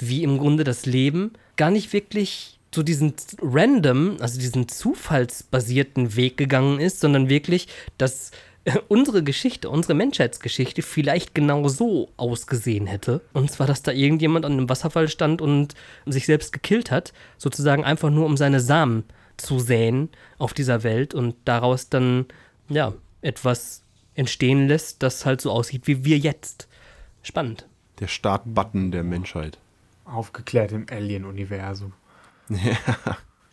wie im Grunde das Leben gar nicht wirklich so diesen random, also diesen zufallsbasierten Weg gegangen ist, sondern wirklich, dass unsere Geschichte, unsere Menschheitsgeschichte vielleicht genau so ausgesehen hätte. Und zwar, dass da irgendjemand an einem Wasserfall stand und sich selbst gekillt hat, sozusagen einfach nur um seine Samen zu säen auf dieser Welt und daraus dann, ja, etwas entstehen lässt, das halt so aussieht wie wir jetzt. Spannend. Der Startbutton der Menschheit. Aufgeklärt im Alien-Universum. Ja.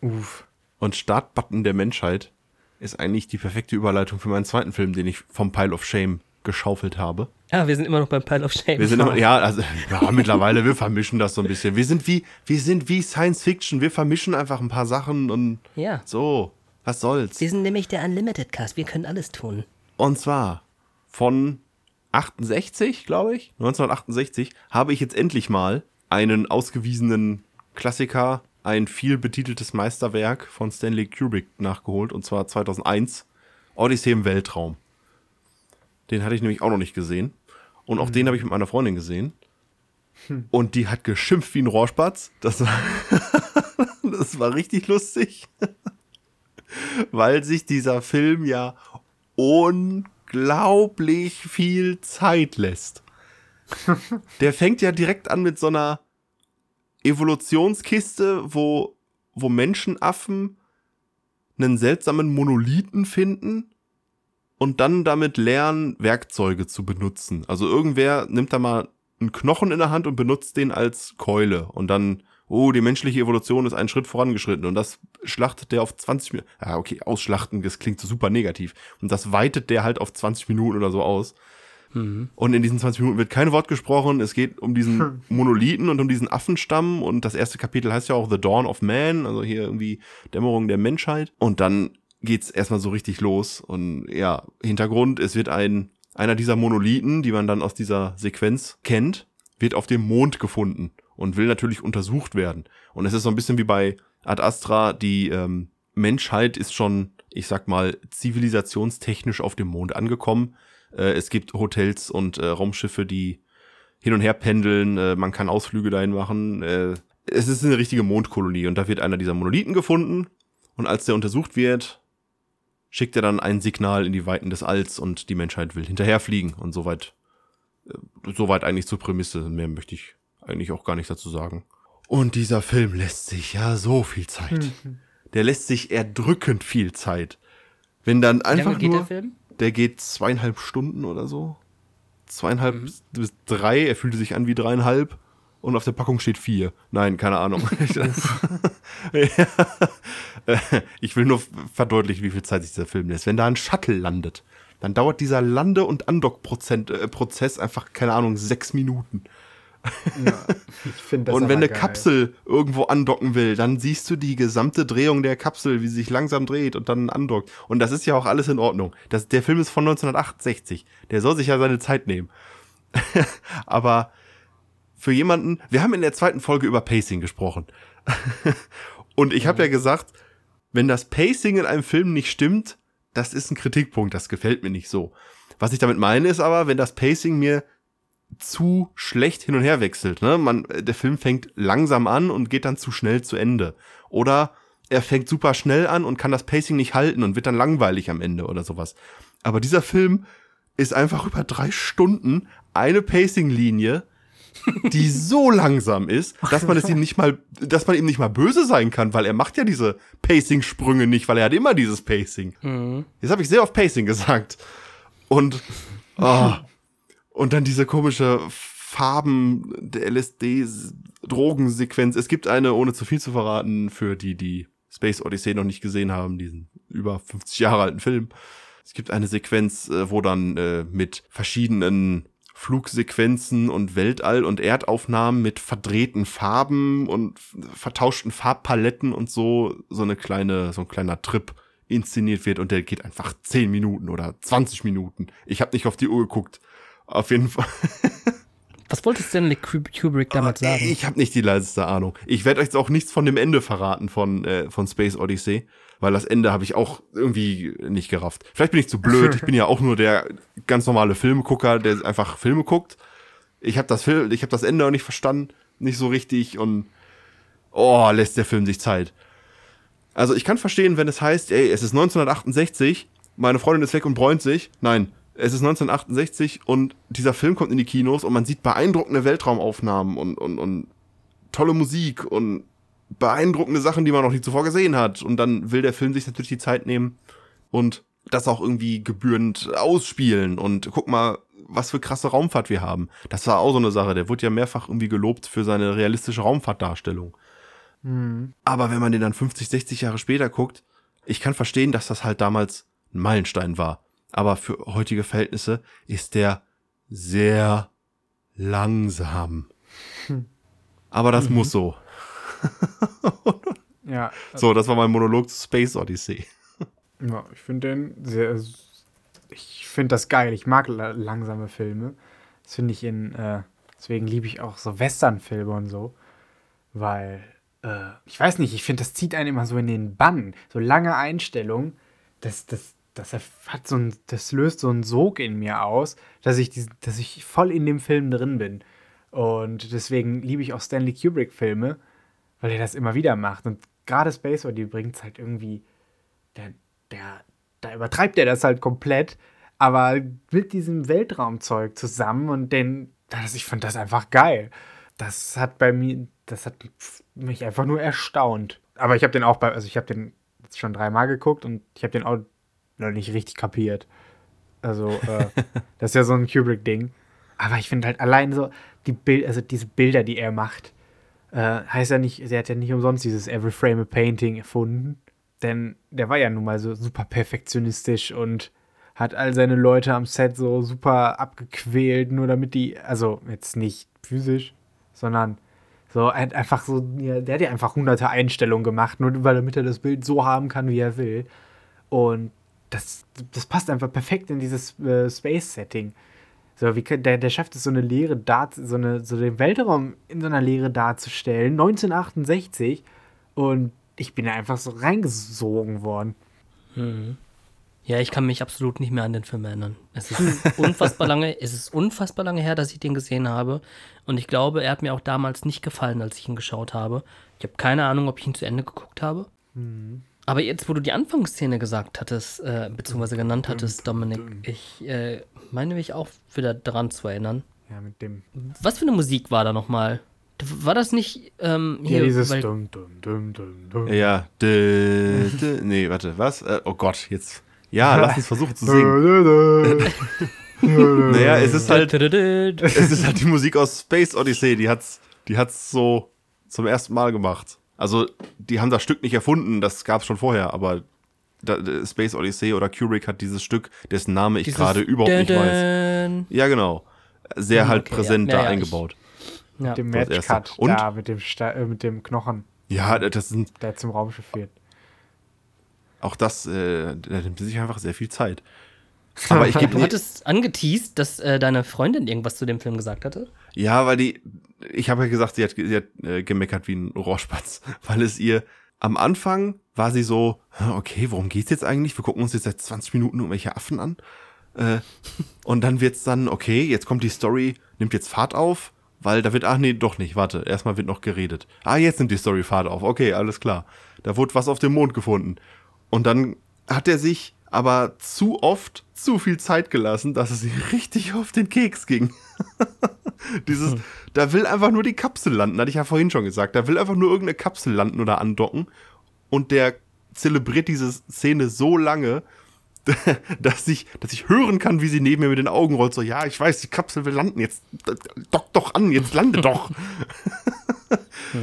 Uff. Und Startbutton der Menschheit ist eigentlich die perfekte Überleitung für meinen zweiten Film, den ich vom Pile of Shame geschaufelt habe. Ja, wir sind immer noch beim Pile of Shame. Wir sind immer, ja, also ja, mittlerweile, wir vermischen das so ein bisschen. Wir sind wie, wir sind wie Science Fiction. Wir vermischen einfach ein paar Sachen und Ja. so. Was soll's? Wir sind nämlich der Unlimited Cast. Wir können alles tun. Und zwar von 68, glaube ich, 1968, habe ich jetzt endlich mal einen ausgewiesenen Klassiker, ein viel betiteltes Meisterwerk von Stanley Kubrick nachgeholt, und zwar 2001, Odyssee im Weltraum. Den hatte ich nämlich auch noch nicht gesehen. Und auch den habe ich mit meiner Freundin gesehen. Und die hat geschimpft wie ein Rohrspatz. Das war, das war richtig lustig. Weil sich dieser Film ja unglaublich viel Zeit lässt. Der fängt ja direkt an mit so einer Evolutionskiste, wo, wo Menschenaffen einen seltsamen Monolithen finden und dann damit lernen, Werkzeuge zu benutzen. Also irgendwer nimmt da mal einen Knochen in der Hand und benutzt den als Keule und dann, oh, die menschliche Evolution ist einen Schritt vorangeschritten und das schlachtet der auf 20 Minuten. Ja, okay, ausschlachten, das klingt so super negativ. Und das weitet der halt auf 20 Minuten oder so aus. Und in diesen 20 Minuten wird kein Wort gesprochen. Es geht um diesen Monolithen und um diesen Affenstamm. Und das erste Kapitel heißt ja auch The Dawn of Man, also hier irgendwie Dämmerung der Menschheit. Und dann geht's erstmal so richtig los. Und ja, Hintergrund, es wird ein, einer dieser Monolithen, die man dann aus dieser Sequenz kennt, wird auf dem Mond gefunden und will natürlich untersucht werden. Und es ist so ein bisschen wie bei Ad Astra, die ähm, Menschheit ist schon, ich sag mal, zivilisationstechnisch auf dem Mond angekommen. Äh, es gibt Hotels und äh, Raumschiffe, die hin und her pendeln. Äh, man kann Ausflüge dahin machen. Äh, es ist eine richtige Mondkolonie und da wird einer dieser Monolithen gefunden. Und als der untersucht wird, schickt er dann ein Signal in die Weiten des Alls und die Menschheit will hinterherfliegen. Und soweit, äh, soweit eigentlich zur Prämisse. Mehr möchte ich eigentlich auch gar nicht dazu sagen. Und dieser Film lässt sich ja so viel Zeit. Der lässt sich erdrückend viel Zeit. Wenn dann Wie einfach lange geht nur der Film? Der geht zweieinhalb Stunden oder so. Zweieinhalb bis drei. Er fühlte sich an wie dreieinhalb. Und auf der Packung steht vier. Nein, keine Ahnung. Ja. ich will nur verdeutlichen, wie viel Zeit sich dieser Film lässt. Wenn da ein Shuttle landet, dann dauert dieser Lande- und Andock-Prozess äh, einfach, keine Ahnung, sechs Minuten. Das und wenn eine geil. Kapsel irgendwo andocken will, dann siehst du die gesamte Drehung der Kapsel, wie sie sich langsam dreht und dann andockt. Und das ist ja auch alles in Ordnung. Das, der Film ist von 1968. Der soll sich ja seine Zeit nehmen. Aber für jemanden, wir haben in der zweiten Folge über Pacing gesprochen. und ich habe ja gesagt, wenn das Pacing in einem Film nicht stimmt, das ist ein Kritikpunkt, das gefällt mir nicht so. Was ich damit meine ist aber, wenn das Pacing mir zu schlecht hin und her wechselt. Ne? Man, der Film fängt langsam an und geht dann zu schnell zu Ende. Oder er fängt super schnell an und kann das Pacing nicht halten und wird dann langweilig am Ende oder sowas. Aber dieser Film ist einfach über drei Stunden eine Pacing-Linie, die so langsam ist, dass man es ihm nicht mal, dass man ihm nicht mal böse sein kann, weil er macht ja diese Pacing-Sprünge nicht, weil er hat immer dieses Pacing. Jetzt habe ich sehr oft Pacing gesagt. Und, oh, und dann diese komische Farben der LSD-Drogensequenz. Es gibt eine, ohne zu viel zu verraten, für die, die Space Odyssey noch nicht gesehen haben, diesen über 50 Jahre alten Film. Es gibt eine Sequenz, äh, wo dann äh, mit verschiedenen Flugsequenzen und Weltall- und Erdaufnahmen mit verdrehten Farben und vertauschten Farbpaletten und so, so eine kleine, so ein kleiner Trip inszeniert wird und der geht einfach 10 Minuten oder 20 Minuten. Ich habe nicht auf die Uhr geguckt. Auf jeden Fall. Was wollte Stanley Kubrick damals sagen? Ich habe nicht die leiseste Ahnung. Ich werde euch jetzt auch nichts von dem Ende verraten von, äh, von Space Odyssey, weil das Ende habe ich auch irgendwie nicht gerafft. Vielleicht bin ich zu blöd. Ich bin ja auch nur der ganz normale Filmgucker, der einfach Filme guckt. Ich habe das Film, ich habe das Ende auch nicht verstanden, nicht so richtig und oh, lässt der Film sich Zeit. Also ich kann verstehen, wenn es heißt, ey, es ist 1968, meine Freundin ist weg und bräunt sich. Nein, es ist 1968 und dieser Film kommt in die Kinos und man sieht beeindruckende Weltraumaufnahmen und, und, und tolle Musik und beeindruckende Sachen, die man noch nie zuvor gesehen hat. Und dann will der Film sich natürlich die Zeit nehmen und das auch irgendwie gebührend ausspielen. Und guck mal, was für krasse Raumfahrt wir haben. Das war auch so eine Sache. Der wurde ja mehrfach irgendwie gelobt für seine realistische Raumfahrtdarstellung. Mhm. Aber wenn man den dann 50, 60 Jahre später guckt, ich kann verstehen, dass das halt damals ein Meilenstein war aber für heutige Verhältnisse ist der sehr langsam. Hm. Aber das mhm. muss so. ja. So, das war mein Monolog zu Space Odyssey. Ja, ich finde den sehr. Ich finde das geil. Ich mag langsame Filme. Das finde ich in. Äh, deswegen liebe ich auch so Western-Filme und so. Weil. Äh, ich weiß nicht, ich finde, das zieht einen immer so in den Bann. So lange Einstellungen. Das, das, das hat so ein, das löst so einen Sog in mir aus, dass ich, die, dass ich voll in dem Film drin bin. Und deswegen liebe ich auch Stanley Kubrick-Filme, weil er das immer wieder macht. Und gerade Space Odyssey bringt es halt irgendwie, der, der, da übertreibt er das halt komplett, aber mit diesem Weltraumzeug zusammen und den, das, ich fand das einfach geil. Das hat bei mir, das hat mich einfach nur erstaunt. Aber ich habe den auch bei, also ich habe den schon dreimal geguckt und ich habe den auch noch nicht richtig kapiert. Also, äh, das ist ja so ein Kubrick-Ding. Aber ich finde halt allein so, die Bild, also diese Bilder, die er macht, äh, heißt ja nicht, er hat ja nicht umsonst dieses Every Frame a Painting erfunden. Denn der war ja nun mal so super perfektionistisch und hat all seine Leute am Set so super abgequält, nur damit die, also jetzt nicht physisch, sondern so einfach so, der hat ja einfach hunderte Einstellungen gemacht, nur weil damit er das Bild so haben kann, wie er will. Und das, das passt einfach perfekt in dieses äh, Space-Setting. So, wie, der, der schafft es, so eine Leere dar, so, eine, so den Weltraum in so einer Leere darzustellen, 1968. Und ich bin da einfach so reingesogen worden. Mhm. Ja, ich kann mich absolut nicht mehr an den Film erinnern. Es ist unfassbar lange, es ist unfassbar lange her, dass ich den gesehen habe. Und ich glaube, er hat mir auch damals nicht gefallen, als ich ihn geschaut habe. Ich habe keine Ahnung, ob ich ihn zu Ende geguckt habe. Mhm. Aber jetzt, wo du die Anfangsszene gesagt hattest, äh, beziehungsweise genannt hattest, Dominik, ich äh, meine mich auch wieder dran zu erinnern. Ja, mit dem. Was für eine Musik war da nochmal? War das nicht ähm, hier? Ja, dieses weil, dum, dum, dum, dum, dum. Ja, dü, dü, nee, warte, was? Äh, oh Gott, jetzt. Ja, lass uns versuchen zu singen. naja, es ist halt. es ist halt die Musik aus Space Odyssey, die hat's, die hat's so zum ersten Mal gemacht. Also, die haben das Stück nicht erfunden, das gab es schon vorher, aber da, Space Odyssey oder Kubrick hat dieses Stück, dessen Name ich gerade überhaupt nicht weiß. Ja, genau. Sehr halt okay, präsent ja. da ja, eingebaut. Ich, ja. Mit dem Matchcut da, mit dem, Sta äh, mit dem Knochen. Ja, das sind. Der zum Raumschiff fehlt. Auch das, äh, da nimmt sich einfach sehr viel Zeit. Aber ich gebe. Du hattest angeteased, dass äh, deine Freundin irgendwas zu dem Film gesagt hatte? Ja, weil die, ich habe ja gesagt, sie hat, sie hat äh, gemeckert wie ein Rohrspatz, weil es ihr am Anfang war sie so, okay, worum geht's jetzt eigentlich? Wir gucken uns jetzt seit 20 Minuten irgendwelche Affen an. Äh, und dann wird's dann, okay, jetzt kommt die Story, nimmt jetzt Fahrt auf, weil da wird, ach nee, doch nicht, warte, erstmal wird noch geredet. Ah, jetzt nimmt die Story Fahrt auf, okay, alles klar. Da wurde was auf dem Mond gefunden. Und dann hat er sich aber zu oft zu viel Zeit gelassen, dass es ihr richtig auf den Keks ging. Dieses, da will einfach nur die Kapsel landen, hatte ich ja vorhin schon gesagt. Da will einfach nur irgendeine Kapsel landen oder andocken. Und der zelebriert diese Szene so lange, dass ich, dass ich hören kann, wie sie neben mir mit den Augen rollt. So, ja, ich weiß, die Kapsel will landen. Jetzt dock doch an, jetzt lande doch.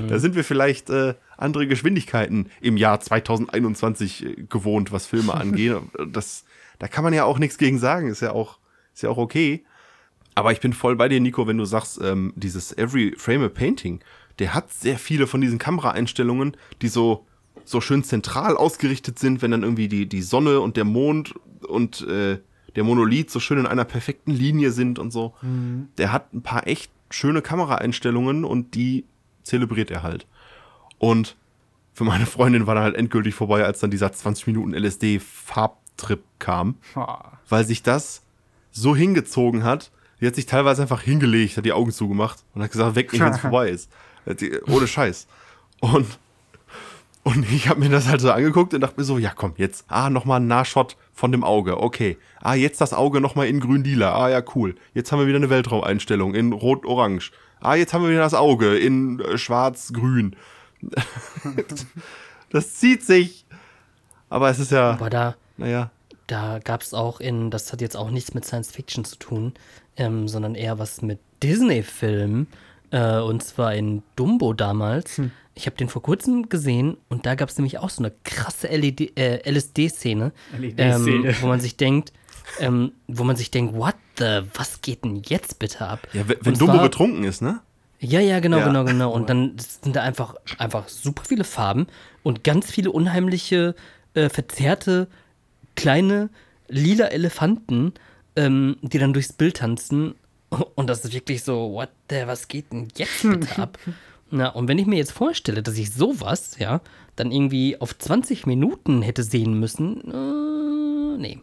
Da sind wir vielleicht äh, andere Geschwindigkeiten im Jahr 2021 äh, gewohnt, was Filme angeht. Das, da kann man ja auch nichts gegen sagen. Ist ja auch, ist ja auch okay. Aber ich bin voll bei dir, Nico, wenn du sagst, ähm, dieses Every Frame a Painting, der hat sehr viele von diesen Kameraeinstellungen, die so, so schön zentral ausgerichtet sind, wenn dann irgendwie die, die Sonne und der Mond und äh, der Monolith so schön in einer perfekten Linie sind und so. Mhm. Der hat ein paar echt schöne Kameraeinstellungen und die zelebriert er halt. Und für meine Freundin war dann halt endgültig vorbei, als dann dieser 20 Minuten LSD-Farbtrip kam. Oh. Weil sich das so hingezogen hat, die hat sich teilweise einfach hingelegt, hat die Augen zugemacht und hat gesagt, weg nicht, wenn es vorbei ist. Ohne Scheiß. Und, und ich habe mir das halt so angeguckt und dachte mir so, ja komm, jetzt, ah, nochmal ein Nahshot von dem Auge, okay. Ah, jetzt das Auge nochmal in grün-lila, ah ja, cool. Jetzt haben wir wieder eine Weltraumeinstellung in rot-orange. Ah, jetzt haben wir wieder das Auge in äh, schwarz-grün. das zieht sich. Aber es ist ja. Aber da, naja. Da gab es auch in, das hat jetzt auch nichts mit Science Fiction zu tun, ähm, sondern eher was mit Disney-Filmen. Äh, und zwar in Dumbo damals. Hm. Ich habe den vor kurzem gesehen und da gab es nämlich auch so eine krasse äh, LSD-Szene, ähm, wo man sich denkt, ähm, wo man sich denkt, what the, was geht denn jetzt bitte ab? Ja, wenn, wenn Dumbo betrunken ist, ne? Ja, ja, genau, ja. genau, genau. Und dann sind da einfach, einfach super viele Farben und ganz viele unheimliche, äh, verzerrte, kleine, lila Elefanten, ähm, die dann durchs Bild tanzen. Und das ist wirklich so, what the, was geht denn jetzt bitte ab? Na, und wenn ich mir jetzt vorstelle, dass ich sowas, ja, dann irgendwie auf 20 Minuten hätte sehen müssen, äh, nee.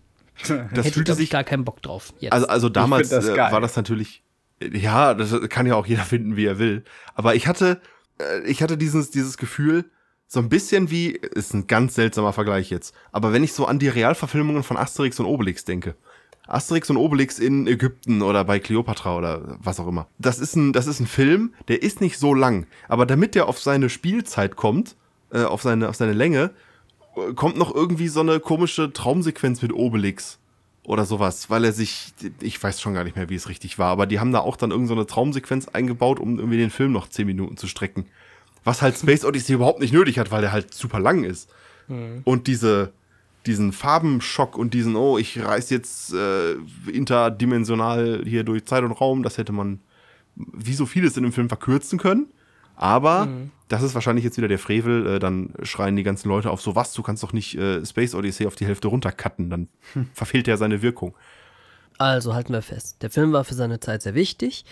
Das hätte fühlte sich gar keinen Bock drauf. Jetzt. Also, also damals das äh, war das natürlich ja, das kann ja auch jeder finden, wie er will. Aber ich hatte, äh, ich hatte dieses, dieses Gefühl, so ein bisschen wie, ist ein ganz seltsamer Vergleich jetzt, aber wenn ich so an die Realverfilmungen von Asterix und Obelix denke, Asterix und Obelix in Ägypten oder bei Cleopatra oder was auch immer. Das ist ein, das ist ein Film, der ist nicht so lang, aber damit der auf seine Spielzeit kommt, äh, auf seine, auf seine Länge, äh, kommt noch irgendwie so eine komische Traumsequenz mit Obelix oder sowas, weil er sich, ich weiß schon gar nicht mehr, wie es richtig war, aber die haben da auch dann irgendeine so Traumsequenz eingebaut, um irgendwie den Film noch zehn Minuten zu strecken. Was halt Space Odyssey überhaupt nicht nötig hat, weil der halt super lang ist. Mhm. Und diese, diesen Farbenschock und diesen, oh, ich reiß jetzt äh, interdimensional hier durch Zeit und Raum, das hätte man wie so vieles in dem Film verkürzen können. Aber mhm. das ist wahrscheinlich jetzt wieder der Frevel. Äh, dann schreien die ganzen Leute auf so was, du kannst doch nicht äh, Space Odyssey auf die Hälfte runtercutten, dann hm. verfehlt er seine Wirkung. Also halten wir fest, der Film war für seine Zeit sehr wichtig.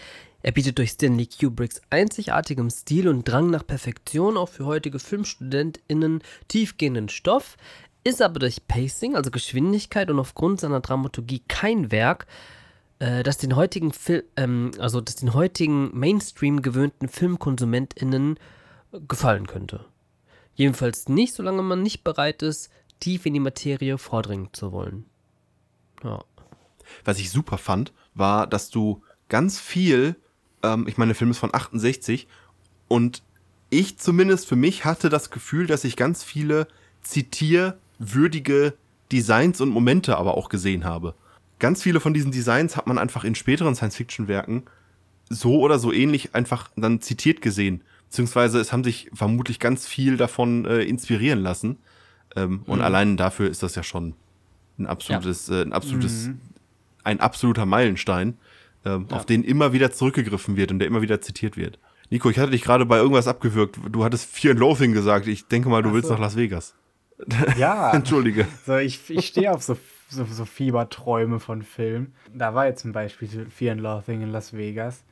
Er bietet durch Stanley Kubricks einzigartigem Stil und Drang nach Perfektion auch für heutige FilmstudentInnen tiefgehenden Stoff, ist aber durch Pacing, also Geschwindigkeit und aufgrund seiner Dramaturgie kein Werk, äh, das den heutigen Fil ähm, also das den heutigen Mainstream gewöhnten FilmkonsumentInnen gefallen könnte. Jedenfalls nicht, solange man nicht bereit ist, tief in die Materie vordringen zu wollen. Ja. Was ich super fand, war, dass du ganz viel, ähm, ich meine, der Film ist von 68 und ich zumindest für mich hatte das Gefühl, dass ich ganz viele zitierwürdige Designs und Momente aber auch gesehen habe ganz viele von diesen Designs hat man einfach in späteren Science-Fiction-Werken so oder so ähnlich einfach dann zitiert gesehen. Beziehungsweise es haben sich vermutlich ganz viel davon äh, inspirieren lassen. Ähm, mhm. Und allein dafür ist das ja schon ein absolutes, ja. äh, ein absolutes, mhm. ein absoluter Meilenstein, ähm, ja. auf den immer wieder zurückgegriffen wird und der immer wieder zitiert wird. Nico, ich hatte dich gerade bei irgendwas abgewürgt. Du hattest Fear and Loathing gesagt. Ich denke mal, du Ach willst nach Las Vegas. Ja. Entschuldige. So, ich, ich stehe auf so so, so Fieberträume von Filmen. Da war jetzt zum Beispiel Fear and Loathing in Las Vegas.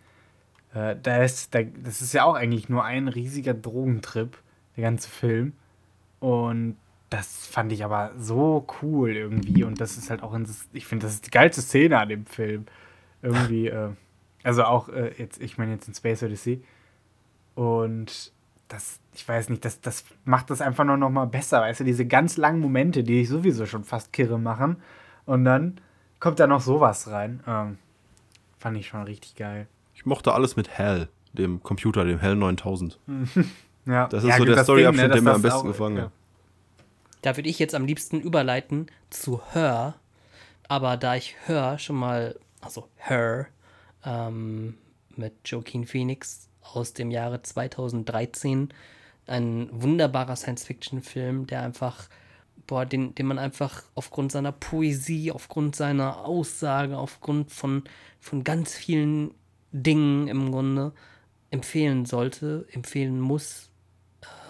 Äh, da ist, da, das ist ja auch eigentlich nur ein riesiger Drogentrip, der ganze Film. Und das fand ich aber so cool irgendwie. Und das ist halt auch, in, ich finde, das ist die geilste Szene an dem Film. Irgendwie, äh, also auch äh, jetzt, ich meine jetzt in Space Odyssey. Und das, ich weiß nicht, das, das macht das einfach nur noch mal besser, weißt du, diese ganz langen Momente, die ich sowieso schon fast kirre machen. Und dann kommt da noch sowas rein. Ähm, fand ich schon richtig geil. Ich mochte alles mit Hell, dem Computer, dem Hell 9000. ja. Das ist ja, so der Storyabschnitt, ne, der mir am besten auch, gefallen hat. Ja. Da würde ich jetzt am liebsten überleiten zu Her. Aber da ich Her schon mal, also Her, ähm, mit Joaquin Phoenix aus dem Jahre 2013. Ein wunderbarer Science-Fiction-Film, der einfach boah, den, den man einfach aufgrund seiner Poesie, aufgrund seiner Aussage, aufgrund von, von ganz vielen Dingen im Grunde empfehlen sollte, empfehlen muss.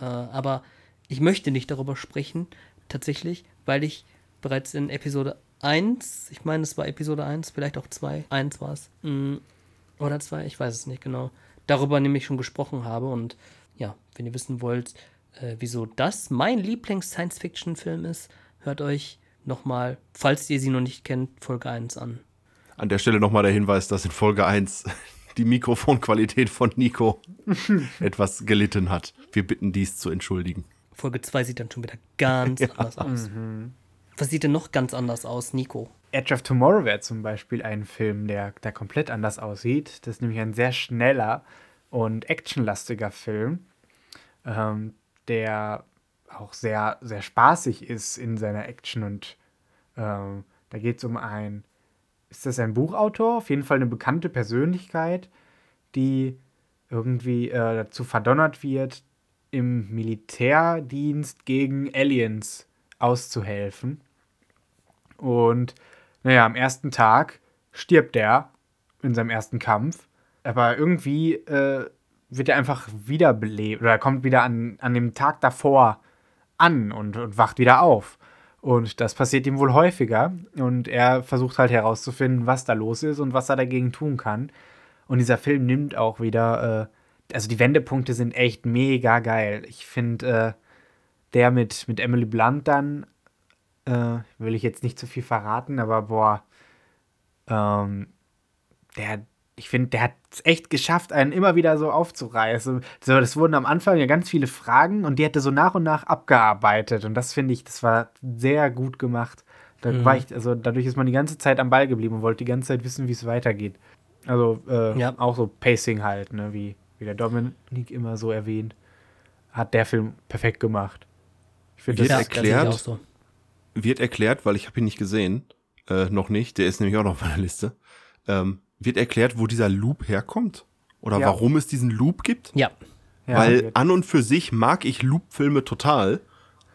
Äh, aber ich möchte nicht darüber sprechen, tatsächlich, weil ich bereits in Episode 1, ich meine, es war Episode 1, vielleicht auch 2, 1 war es, oder 2, ich weiß es nicht genau, darüber nämlich schon gesprochen habe. Und ja, wenn ihr wissen wollt, äh, wieso das mein Lieblings-Science-Fiction-Film ist, hört euch nochmal, falls ihr sie noch nicht kennt, Folge 1 an. An der Stelle nochmal der Hinweis, dass in Folge 1 die Mikrofonqualität von Nico etwas gelitten hat. Wir bitten dies zu entschuldigen. Folge 2 sieht dann schon wieder ganz ja. anders aus. Mhm. Was sieht denn noch ganz anders aus, Nico? Edge of Tomorrow wäre zum Beispiel ein Film, der, der komplett anders aussieht. Das ist nämlich ein sehr schneller und actionlastiger Film, ähm, der auch sehr, sehr spaßig ist in seiner Action. Und ähm, da geht es um ein, ist das ein Buchautor? Auf jeden Fall eine bekannte Persönlichkeit, die irgendwie äh, dazu verdonnert wird, im Militärdienst gegen Aliens auszuhelfen. Und naja, am ersten Tag stirbt er in seinem ersten Kampf. Aber irgendwie äh, wird er einfach wiederbelebt oder er kommt wieder an, an dem Tag davor an und, und wacht wieder auf. Und das passiert ihm wohl häufiger. Und er versucht halt herauszufinden, was da los ist und was er dagegen tun kann. Und dieser Film nimmt auch wieder, äh, also die Wendepunkte sind echt mega geil. Ich finde, äh, der mit, mit Emily Blunt dann äh, will ich jetzt nicht zu viel verraten, aber boah, ähm, der, ich finde, der hat es echt geschafft, einen immer wieder so aufzureißen. So, das wurden am Anfang ja ganz viele Fragen und die hat er so nach und nach abgearbeitet. Und das finde ich, das war sehr gut gemacht. Da mhm. war ich, also dadurch ist man die ganze Zeit am Ball geblieben und wollte die ganze Zeit wissen, wie es weitergeht. Also äh, ja. auch so Pacing halt, ne, wie, wie der Dominik immer so erwähnt, hat der Film perfekt gemacht. Ich finde das erklärt. So wird erklärt, weil ich habe ihn nicht gesehen, äh, noch nicht, der ist nämlich auch noch auf meiner Liste, ähm, wird erklärt, wo dieser Loop herkommt? Oder ja. warum es diesen Loop gibt? Ja. Weil ja, an und für sich mag ich Loop-Filme total,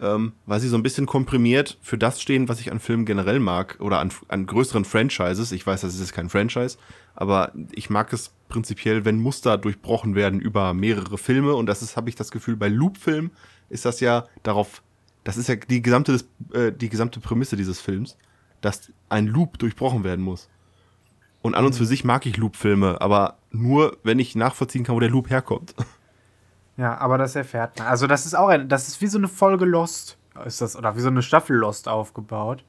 ähm, weil sie so ein bisschen komprimiert für das stehen, was ich an Filmen generell mag oder an, an größeren Franchises. Ich weiß, das ist kein Franchise, aber ich mag es prinzipiell, wenn Muster durchbrochen werden über mehrere Filme und das ist, habe ich das Gefühl, bei Loop-Filmen ist das ja darauf das ist ja die gesamte, äh, die gesamte Prämisse dieses Films, dass ein Loop durchbrochen werden muss. Und an und für sich mag ich Loop-Filme, aber nur, wenn ich nachvollziehen kann, wo der Loop herkommt. Ja, aber das erfährt man. Also, das ist auch ein, das ist wie so eine Folge Lost, ist das, oder wie so eine Staffel Lost aufgebaut.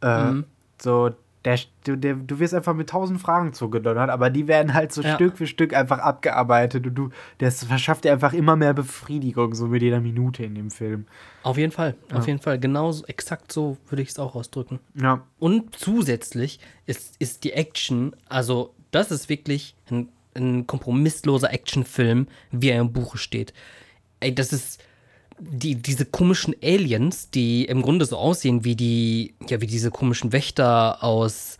Äh, mhm. So, der, der, du wirst einfach mit tausend Fragen zugedonnert, aber die werden halt so ja. Stück für Stück einfach abgearbeitet und du, das verschafft dir einfach immer mehr Befriedigung, so mit jeder Minute in dem Film. Auf jeden Fall, ja. auf jeden Fall. Genauso, exakt so würde ich es auch ausdrücken. Ja. Und zusätzlich ist, ist die Action, also das ist wirklich ein, ein kompromissloser Actionfilm, wie er im Buche steht. Ey, das ist die, diese komischen Aliens, die im Grunde so aussehen wie die, ja, wie diese komischen Wächter aus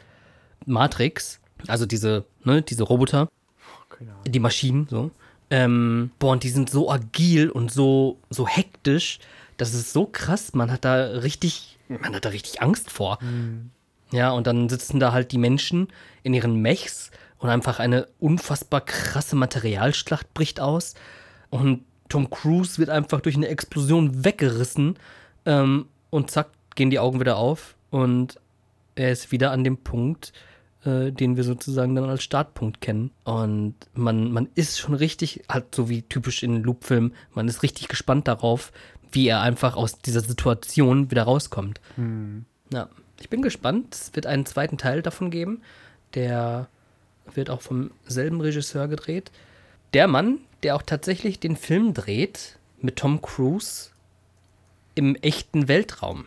Matrix, also diese, ne, diese Roboter, die Maschinen, so. Ähm, boah, und die sind so agil und so, so hektisch, das ist so krass, man hat da richtig, man hat da richtig Angst vor. Mhm. Ja, und dann sitzen da halt die Menschen in ihren Mechs und einfach eine unfassbar krasse Materialschlacht bricht aus. Und Tom Cruise wird einfach durch eine Explosion weggerissen ähm, und zack, gehen die Augen wieder auf und er ist wieder an dem Punkt, äh, den wir sozusagen dann als Startpunkt kennen. Und man, man ist schon richtig, halt so wie typisch in Loop-Filmen, man ist richtig gespannt darauf, wie er einfach aus dieser Situation wieder rauskommt. Hm. Ja, ich bin gespannt. Es wird einen zweiten Teil davon geben. Der wird auch vom selben Regisseur gedreht. Der Mann, der auch tatsächlich den Film dreht mit Tom Cruise im echten Weltraum.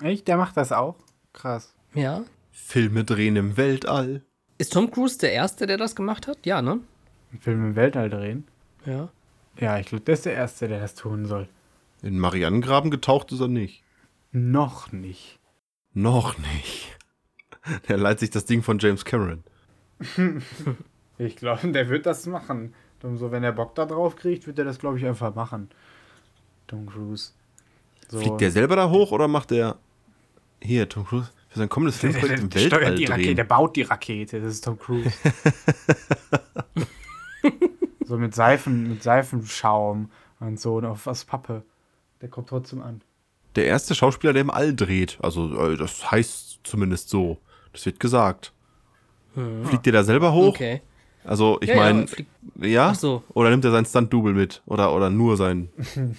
Echt? Der macht das auch? Krass. Ja. Filme drehen im Weltall. Ist Tom Cruise der Erste, der das gemacht hat? Ja, ne? Filme im Weltall drehen? Ja. Ja, ich glaube, der ist der Erste, der das tun soll. In Marianengraben getaucht ist er nicht. Noch nicht. Noch nicht. Der leiht sich das Ding von James Cameron. ich glaube, der wird das machen. So, wenn er Bock da drauf kriegt, wird er das, glaube ich, einfach machen. Tom Cruise. So. Fliegt der selber da hoch oder macht der. Hier, Tom Cruise. Für sein kommendes der, Filmprojekt der, im steuert Weltall die Rakete, der drehen. baut die Rakete, das ist Tom Cruise. so mit Seifen, mit Seifenschaum und so und auf was Pappe. Der kommt trotzdem an. Der erste Schauspieler, der im All dreht. Also, äh, das heißt zumindest so. Das wird gesagt. Fliegt der da selber hoch? Okay. Also, ich Ja, ja, meine, ja? Ach so. Oder nimmt er sein Stunt-Double mit? Oder, oder nur sein.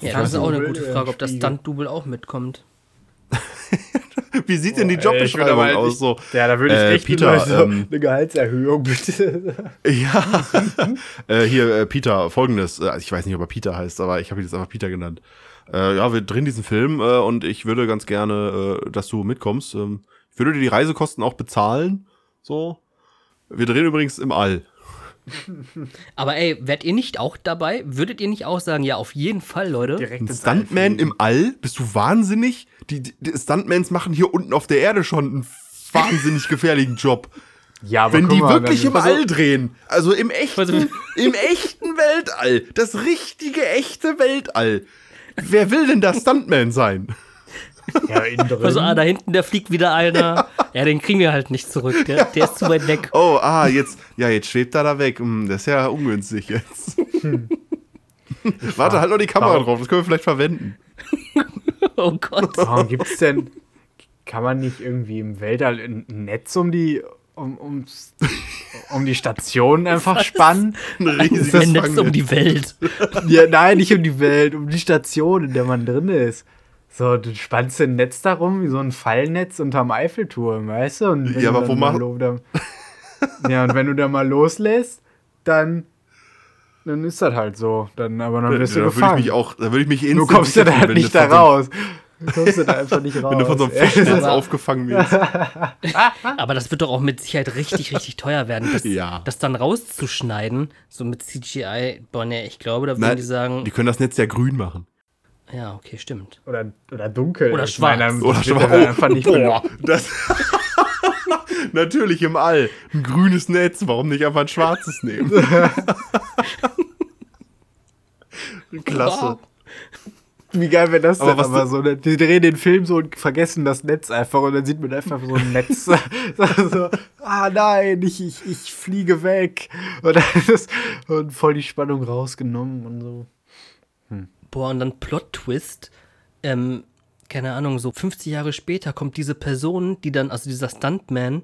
Ja, das ist auch eine gute Frage, ob das. Stunt-Double auch mitkommt. Wie sieht denn die Ey, Jobbeschreibung aber aus? nicht- So, Ja, da würde ich äh, echt Peter, so ähm, eine Gehaltserhöhung bitte. Ja, äh, hier, äh, Peter, folgendes. Äh, ich weiß nicht, ob er Peter heißt, aber ich habe ihn jetzt einfach Peter genannt. Äh, ja, wir drehen diesen Film äh, und ich würde ganz gerne, äh, dass du mitkommst. Ähm, ich würde dir die Reisekosten auch bezahlen. So. Wir drehen übrigens im All. Aber ey, wärt ihr nicht auch dabei? Würdet ihr nicht auch sagen, ja, auf jeden Fall, Leute? Direkt Ein Stuntman im All? Bist du wahnsinnig? Die, die die Stuntmans machen hier unten auf der Erde schon einen wahnsinnig gefährlichen Job. Ja, aber Wenn die mal, wirklich im All drehen, also im echten, Also- im echten Weltall, das richtige, echte Weltall. Wer will denn da Stuntman sein? Ja, innen drin. Also, ah, da hinten, da fliegt wieder einer. ja, den kriegen wir halt nicht zurück. Der, der ist zu weit weg. Oh, ah, jetzt, ja, jetzt schwebt er da weg. Hm, das ist ja ungünstig jetzt. Warte, halt noch die Kamera Warum? drauf, das können wir vielleicht verwenden. Oh Gott. Warum gibt's denn, kann man nicht irgendwie im Weltall ein ein Netz um die, um, ums, um die Station einfach spannen? Ein Ein riesiges Netz um die Welt. Ja, nein, nicht um die Welt, um die Station, in der man drin ist. So, du spannst ein Netz darum, wie so ein Fallnetz unterm Eiffelturm, weißt du? Und wenn Ja, du aber wo lo- dann- Ja, und wenn du da mal loslässt, dann, dann ist das halt so. Dann, aber dann wirst da du würde ich gefangen. mich auch, da würde ich mich du kommst ja da halt nicht da einem- raus. Du kommst ja da einfach nicht raus. Wenn du von so einem. Fischnetz aufgefangen wirst. Aber das wird doch auch mit Sicherheit richtig, richtig teuer werden. Das, Ja. das dann rauszuschneiden, so mit CGI. Boah, ne, ich glaube, da würden Nein, die sagen. die können das Netz ja grün machen. Ja, okay, stimmt. Oder, oder dunkel. Oder Ich meine, schwarz. dann Oder schwarz. einfach nicht Boah, das. Natürlich im All. Ein grünes Netz. Warum nicht einfach ein schwarzes nehmen? Klasse. Wie geil wäre das Aber denn? was Aber so, die drehen den Film so und vergessen das Netz einfach und dann sieht man einfach so ein Netz. so, ah nein, ich, ich, ich fliege weg. Und, dann ist, und voll die Spannung rausgenommen und so. Boah, und dann Plot-Twist. Ähm, keine Ahnung, so 50 Jahre später kommt diese Person, die dann, also dieser Stuntman,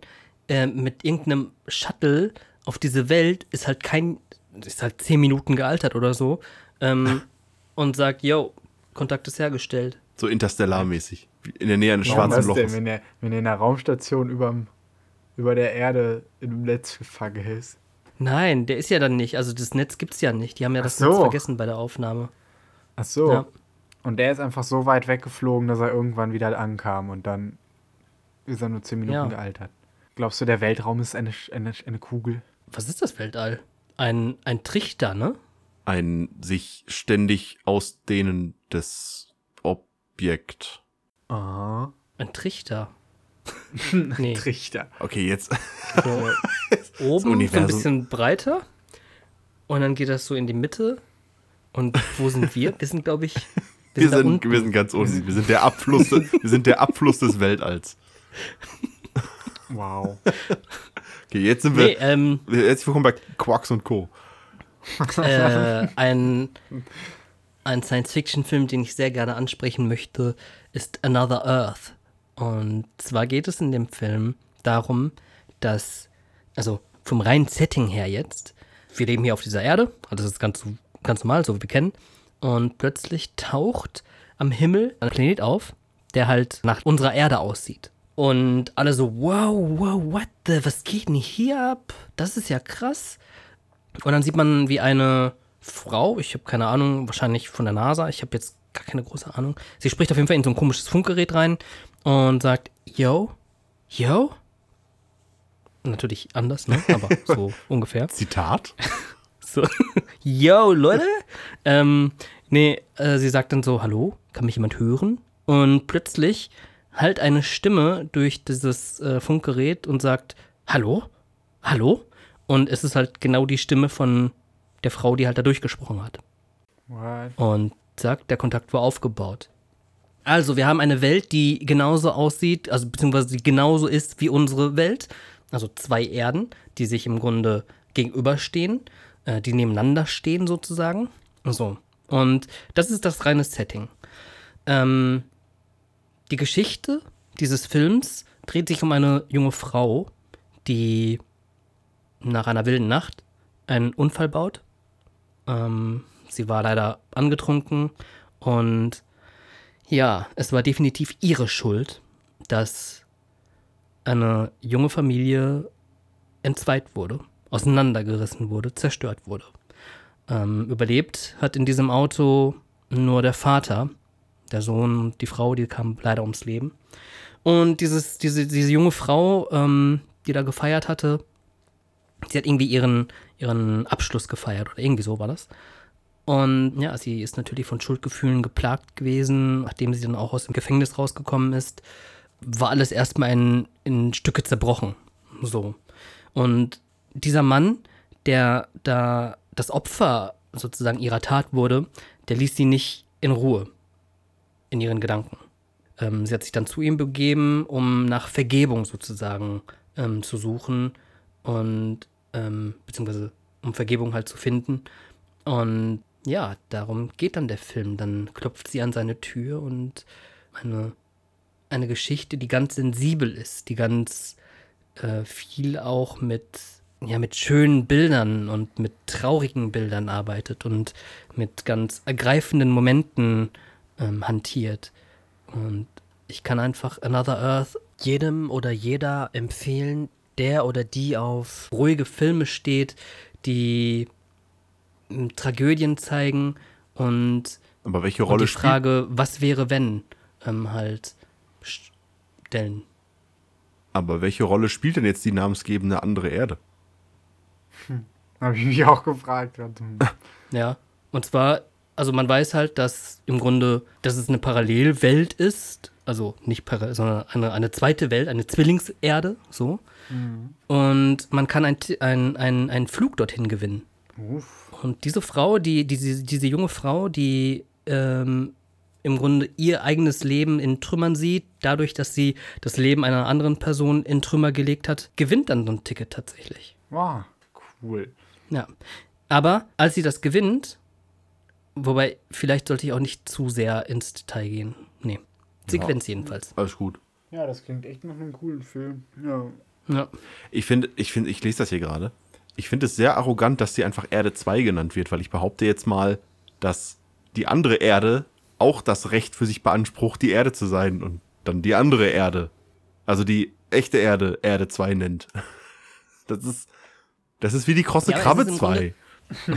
äh, mit irgendeinem Shuttle auf diese Welt, ist halt kein, ist halt 10 Minuten gealtert oder so, ähm, und sagt, yo, Kontakt ist hergestellt. So interstellarmäßig. Wie In der Nähe eines Warum schwarzen denn, Loches. wenn er, wenn er in einer Raumstation überm, über der Erde in einem Netz gefangen ist? Nein, der ist ja dann nicht, also das Netz gibt's ja nicht. Die haben ja das so. Netz vergessen bei der Aufnahme. Ach so. Ja. Und der ist einfach so weit weggeflogen, dass er irgendwann wieder ankam und dann ist er nur 10 Minuten Ja. gealtert. Glaubst du, der Weltraum ist eine, eine, eine Kugel? Was ist das Weltall? Ein, ein Trichter, ne? Ein sich ständig ausdehnendes Objekt. Aha. Ein Trichter. nee, Trichter. Okay, jetzt. so oben so ein bisschen breiter und dann geht das so in die Mitte. Und wo sind wir? Wir sind, glaube ich, Wir da sind, unten. wir sind ganz unten. Wir sind der Abfluss, wir sind der Abfluss des Weltalls. Wow. Okay, jetzt sind wir. Nee, ähm, Herzlich willkommen bei Quarks und Co. äh, ein, ein Science-Fiction-Film, den ich sehr gerne ansprechen möchte, ist Another Earth. Und zwar geht es in dem Film darum, dass, also vom reinen Setting her jetzt, wir leben hier auf dieser Erde, also das ist ganz, ganz normal, so wie wir kennen, und plötzlich taucht am Himmel ein Planet auf, der halt nach unserer Erde aussieht. Und alle so, wow, wow, what the, was geht denn hier ab? Das ist ja krass. Und dann sieht man, wie eine Frau, ich habe keine Ahnung, wahrscheinlich von der NASA, ich habe jetzt gar keine große Ahnung. Sie spricht auf jeden Fall in so ein komisches Funkgerät rein und sagt, yo, yo. Natürlich anders, ne? Aber so ungefähr. Zitat? So, yo, Leute. ähm, nee, äh, sie sagt dann so, hallo, kann mich jemand hören? Und plötzlich halt eine Stimme durch dieses äh, Funkgerät und sagt, hallo, hallo? Und es ist halt genau die Stimme von der Frau, die halt da durchgesprochen hat. What? Und Zack, der Kontakt war aufgebaut. Also, wir haben eine Welt, die genauso aussieht, also beziehungsweise die genauso ist wie unsere Welt. Also zwei Erden, die sich im Grunde gegenüberstehen, äh, die nebeneinander stehen sozusagen. So. Und das ist das reine Setting. Ähm, die Geschichte dieses Films dreht sich um eine junge Frau, die nach einer wilden Nacht einen Unfall baut. Ähm, sie war leider angetrunken und ja, es war definitiv ihre Schuld, dass eine junge Familie entzweit wurde, auseinandergerissen wurde, zerstört wurde. Ähm, überlebt hat in diesem Auto nur der Vater, der Sohn und die Frau, die kam leider ums Leben. Und dieses, diese, diese junge Frau, ähm, die da gefeiert hatte, sie hat irgendwie ihren, ihren Abschluss gefeiert oder irgendwie so war das. Und ja, sie ist natürlich von Schuldgefühlen geplagt gewesen, nachdem sie dann auch aus dem Gefängnis rausgekommen ist, war alles erstmal in, in Stücke zerbrochen. So. Und dieser Mann, der da das Opfer sozusagen ihrer Tat wurde, der ließ sie nicht in Ruhe in ihren Gedanken. Ähm, sie hat sich dann zu ihm begeben, um nach Vergebung sozusagen ähm, zu suchen und ähm, beziehungsweise um Vergebung halt zu finden. Und ja, darum geht dann der Film. Dann klopft sie an seine Tür und eine, eine Geschichte, die ganz sensibel ist, die ganz äh, viel auch mit, ja, mit schönen Bildern und mit traurigen Bildern arbeitet und mit ganz ergreifenden Momenten ähm, hantiert. Und ich kann einfach Another Earth jedem oder jeder empfehlen, der oder die auf ruhige Filme steht, die ähm, Tragödien zeigen und, Aber welche und Rolle die Frage, was wäre wenn, ähm, halt stellen. Aber welche Rolle spielt denn jetzt die namensgebende andere Erde? Habe ich mich auch gefragt. Ja, und zwar, also man weiß halt, dass im Grunde, dass es eine Parallelwelt ist, also nicht parallel, sondern eine, eine zweite Welt, eine Zwillingserde, so. Und man kann einen ein, ein Flug dorthin gewinnen. Uff. Und diese Frau, die, diese, diese junge Frau, die ähm, im Grunde ihr eigenes Leben in Trümmern sieht, dadurch, dass sie das Leben einer anderen Person in Trümmer gelegt hat, gewinnt dann so ein Ticket tatsächlich. Wow, cool. Ja. Aber als sie das gewinnt, wobei vielleicht sollte ich auch nicht zu sehr ins Detail gehen. Nee. Sequenz jedenfalls. Alles gut. Ja, das klingt echt nach einem coolen Film. Ja. Ja. Ich finde, ich finde, ich lese das hier gerade. Ich finde es sehr arrogant, dass sie einfach Erde 2 genannt wird, weil ich behaupte jetzt mal, dass die andere Erde auch das Recht für sich beansprucht, die Erde zu sein und dann die andere Erde, also die echte Erde, Erde 2 nennt. Das ist, das ist wie die krosse Ja, Krabbe es ist im 2.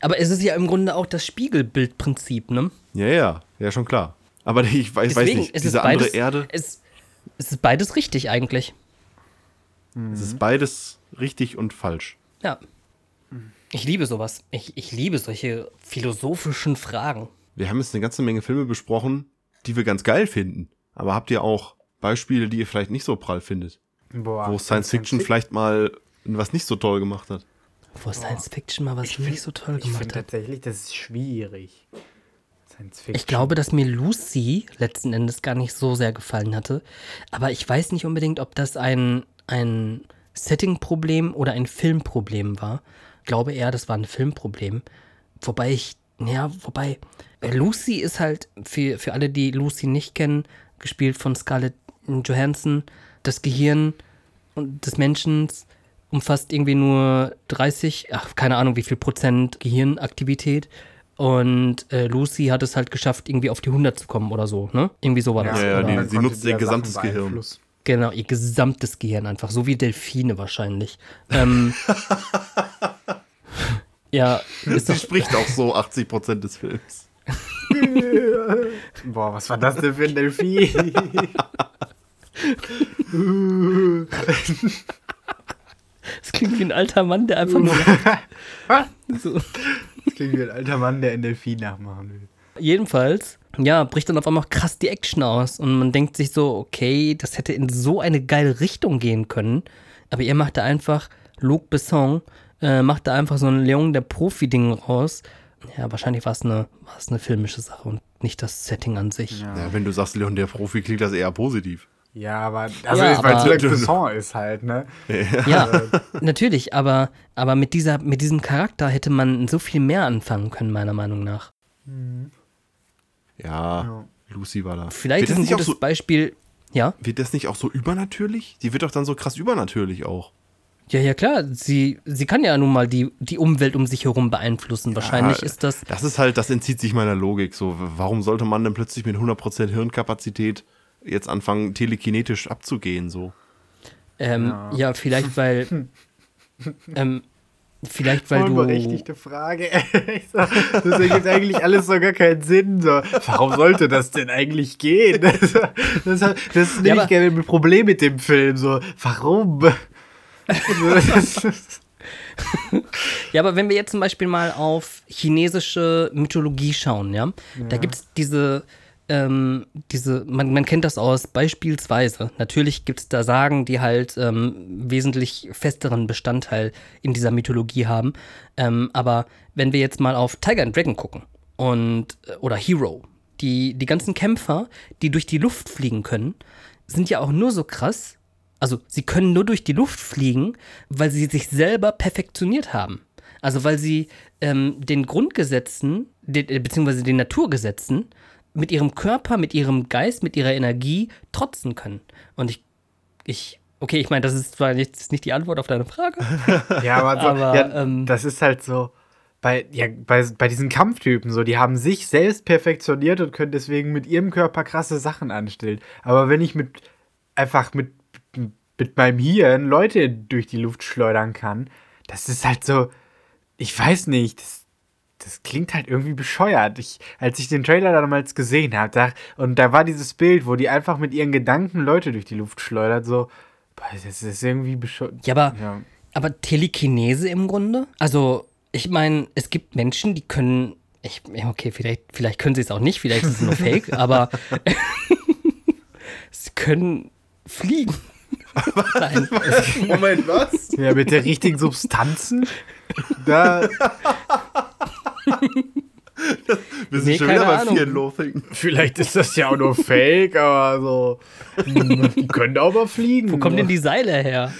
Aber es ist ja im Grunde auch das Spiegelbildprinzip, ne? Ja, ja, ja, schon klar. Aber ich weiß, weiß Deswegen, nicht, es diese ist beides, andere Erde, Es, es ist beides richtig eigentlich. es ist beides richtig und falsch. Ja. Ich liebe sowas. Ich, ich liebe solche philosophischen Fragen. Wir haben jetzt eine ganze Menge Filme besprochen, die wir ganz geil finden. Aber habt ihr auch Beispiele, die ihr vielleicht nicht so prall findet? Boah, Wo Science Fiction vielleicht mal was nicht so toll gemacht hat? Wo Science Fiction mal was nicht so toll Ich finde gemacht hat. tatsächlich, das ist schwierig. Science Fiction. Ich glaube, dass mir Lucy letzten Endes gar nicht so sehr gefallen hatte. Aber ich weiß nicht unbedingt, ob das ein, ein Setting-Problem oder ein Filmproblem war. Ich glaube eher, das war ein Filmproblem. Wobei ich, ja, wobei, äh, Lucy ist halt, für, für alle, die Lucy nicht kennen, gespielt von Scarlett Johansson, das Gehirn und des Menschen umfasst irgendwie nur 30, ach, keine Ahnung, wie viel Prozent Gehirnaktivität. Und äh, Lucy hat es halt geschafft, irgendwie auf die 100 zu kommen oder so, ne? Irgendwie so war das. Ja, ja, oder? die- sie nutzt ihr gesamtes Sachen Gehirn. Genau, ihr gesamtes Gehirn einfach, so wie Delfine wahrscheinlich. Ähm, ja, ist Sie doch, spricht auch so 80% des Films. Boah, was war das denn für ein Delfin? es klingt wie ein alter Mann, der einfach nur so. Das klingt wie ein alter Mann, der Delfin nachmachen will. Jedenfalls, ja, bricht dann auf einmal krass die Action aus und man denkt sich so, okay, das hätte in so eine geile Richtung gehen können, aber ihr macht da einfach, Luc Besson, äh, macht da einfach so ein Leon der Profi-Ding raus Ja, wahrscheinlich war es eine, war es eine filmische Sache und nicht das Setting an sich. Ja. Ja, wenn du sagst, Leon der Profi, klingt das eher positiv. Ja, aber also Ja, weil Luc Besson ist halt, ne? Ja, natürlich, aber, aber mit, dieser, mit diesem Charakter hätte man so viel mehr anfangen können, meiner Meinung nach. Ja, Ja. Lucy war da. Vielleicht wird ist das ein nicht auch gutes so, Beispiel. Ja, Wird das nicht auch so übernatürlich? Die wird doch dann so krass übernatürlich auch. ja, ja, klar. Sie, sie kann ja nun mal die, die Umwelt um sich herum beeinflussen. Wahrscheinlich Ja, ist das. Das ist halt, das entzieht sich meiner Logik. So, warum sollte man denn plötzlich mit 100% Hirnkapazität jetzt anfangen, telekinetisch abzugehen? So. Ähm, Ja. ja. vielleicht weil. ähm, vielleicht weil du. berechtigte Frage. So, das ergibt eigentlich alles so gar keinen Sinn. So. Warum sollte das denn eigentlich gehen? Das, das, das ist nämlich aber- gerne ein Problem mit dem Film. So, warum? Ja, aber wenn wir jetzt zum Beispiel mal auf chinesische Mythologie schauen, ja, da gibt es diese, ähm, diese, man, man kennt das aus beispielsweise. Natürlich gibt es da Sagen, die halt ähm, wesentlich festeren Bestandteil in dieser Mythologie haben. Ähm, aber wenn wir jetzt mal auf Tiger and Dragon gucken und äh, oder Hero, die, die ganzen Kämpfer, die durch die Luft fliegen können, sind ja auch nur so krass, also sie können nur durch die Luft fliegen, weil sie sich selber perfektioniert haben. Also weil sie ähm, den Grundgesetzen, de, äh, beziehungsweise den Naturgesetzen mit ihrem Körper, mit ihrem Geist, mit ihrer Energie trotzen können. Und ich, ich, okay, ich meine, das ist zwar jetzt nicht die Antwort auf deine Frage. Ja, aber, so, Aber, ja, ähm, das ist halt so. Bei, ja, bei, bei diesen Kampftypen so, die haben sich selbst perfektioniert und können deswegen mit ihrem Körper krasse Sachen anstellen. Aber wenn ich mit einfach mit, mit meinem Hirn Leute durch die Luft schleudern kann, das ist halt so, ich weiß nicht, das, das klingt halt irgendwie bescheuert. Ich, als ich den Trailer damals gesehen habe, da, und da war dieses Bild, wo die einfach mit ihren Gedanken Leute durch die Luft schleudert, so, boah, das ist irgendwie bescheuert. Ja, aber, Ja. aber Telekinese im Grunde? Also, ich meine, es gibt Menschen, die können. Ich, okay, vielleicht, vielleicht können sie es auch nicht, vielleicht ist es nur Fake, aber sie können fliegen. Nein. Moment, was? Ja, mit der richtigen Substanzen. Da, Wir sind Nee, schon keine wieder bei Ahnung. Fear Loathing. vielleicht ist das ja auch nur Fake, aber so. hm, Die können auch mal fliegen. Wo kommen denn die Seile her?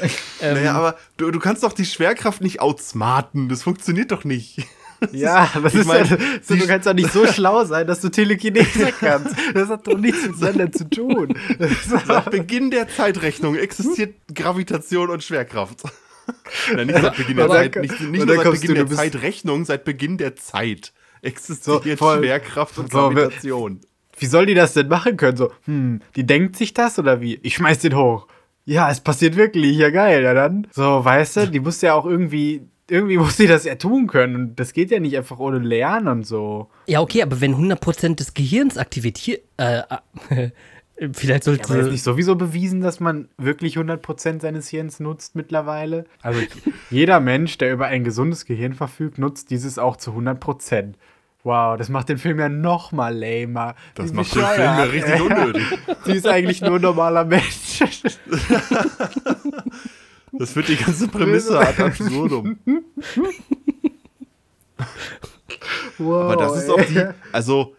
Ähm, Naja, aber du, du kannst doch die Schwerkraft nicht outsmarten. Das funktioniert doch nicht. Ja, das Ich ist mein, ja, so, du kannst doch nicht so schlau sein, dass du Telekinese kannst. Das hat doch nichts miteinander zu tun. Seit Beginn der Zeitrechnung existiert Gravitation und Schwerkraft. Nein, nicht seit Beginn der Zeit, nicht, nicht nur seit Beginn du, der Zeitrechnung, seit Beginn der Zeit existiert So, voll- Schwerkraft und so, Gravitation. Wie soll die das denn machen können? So, hm, die denkt sich das oder wie? Ich schmeiß den hoch. Ja, es passiert wirklich. Ja, geil. Ja, dann. So, weißt du, die muss ja auch irgendwie, irgendwie muss sie das ja tun können. Und das geht ja nicht einfach ohne Lernen und so. ja, okay, aber wenn 100% des Gehirns aktiviert. Äh, äh, vielleicht sollte. Aber ist nicht sowieso bewiesen, dass man wirklich 100% seines Hirns nutzt mittlerweile? Also jeder Mensch, der über ein gesundes Gehirn verfügt, nutzt dieses auch zu 100%. Wow, das macht den Film ja noch mal lamer. Das Wie macht den Film ja richtig unnötig. Sie ist eigentlich nur ein normaler Mensch. Das führt die ganze Prämisse ad absurdum. wow, Aber das ist auch die, also,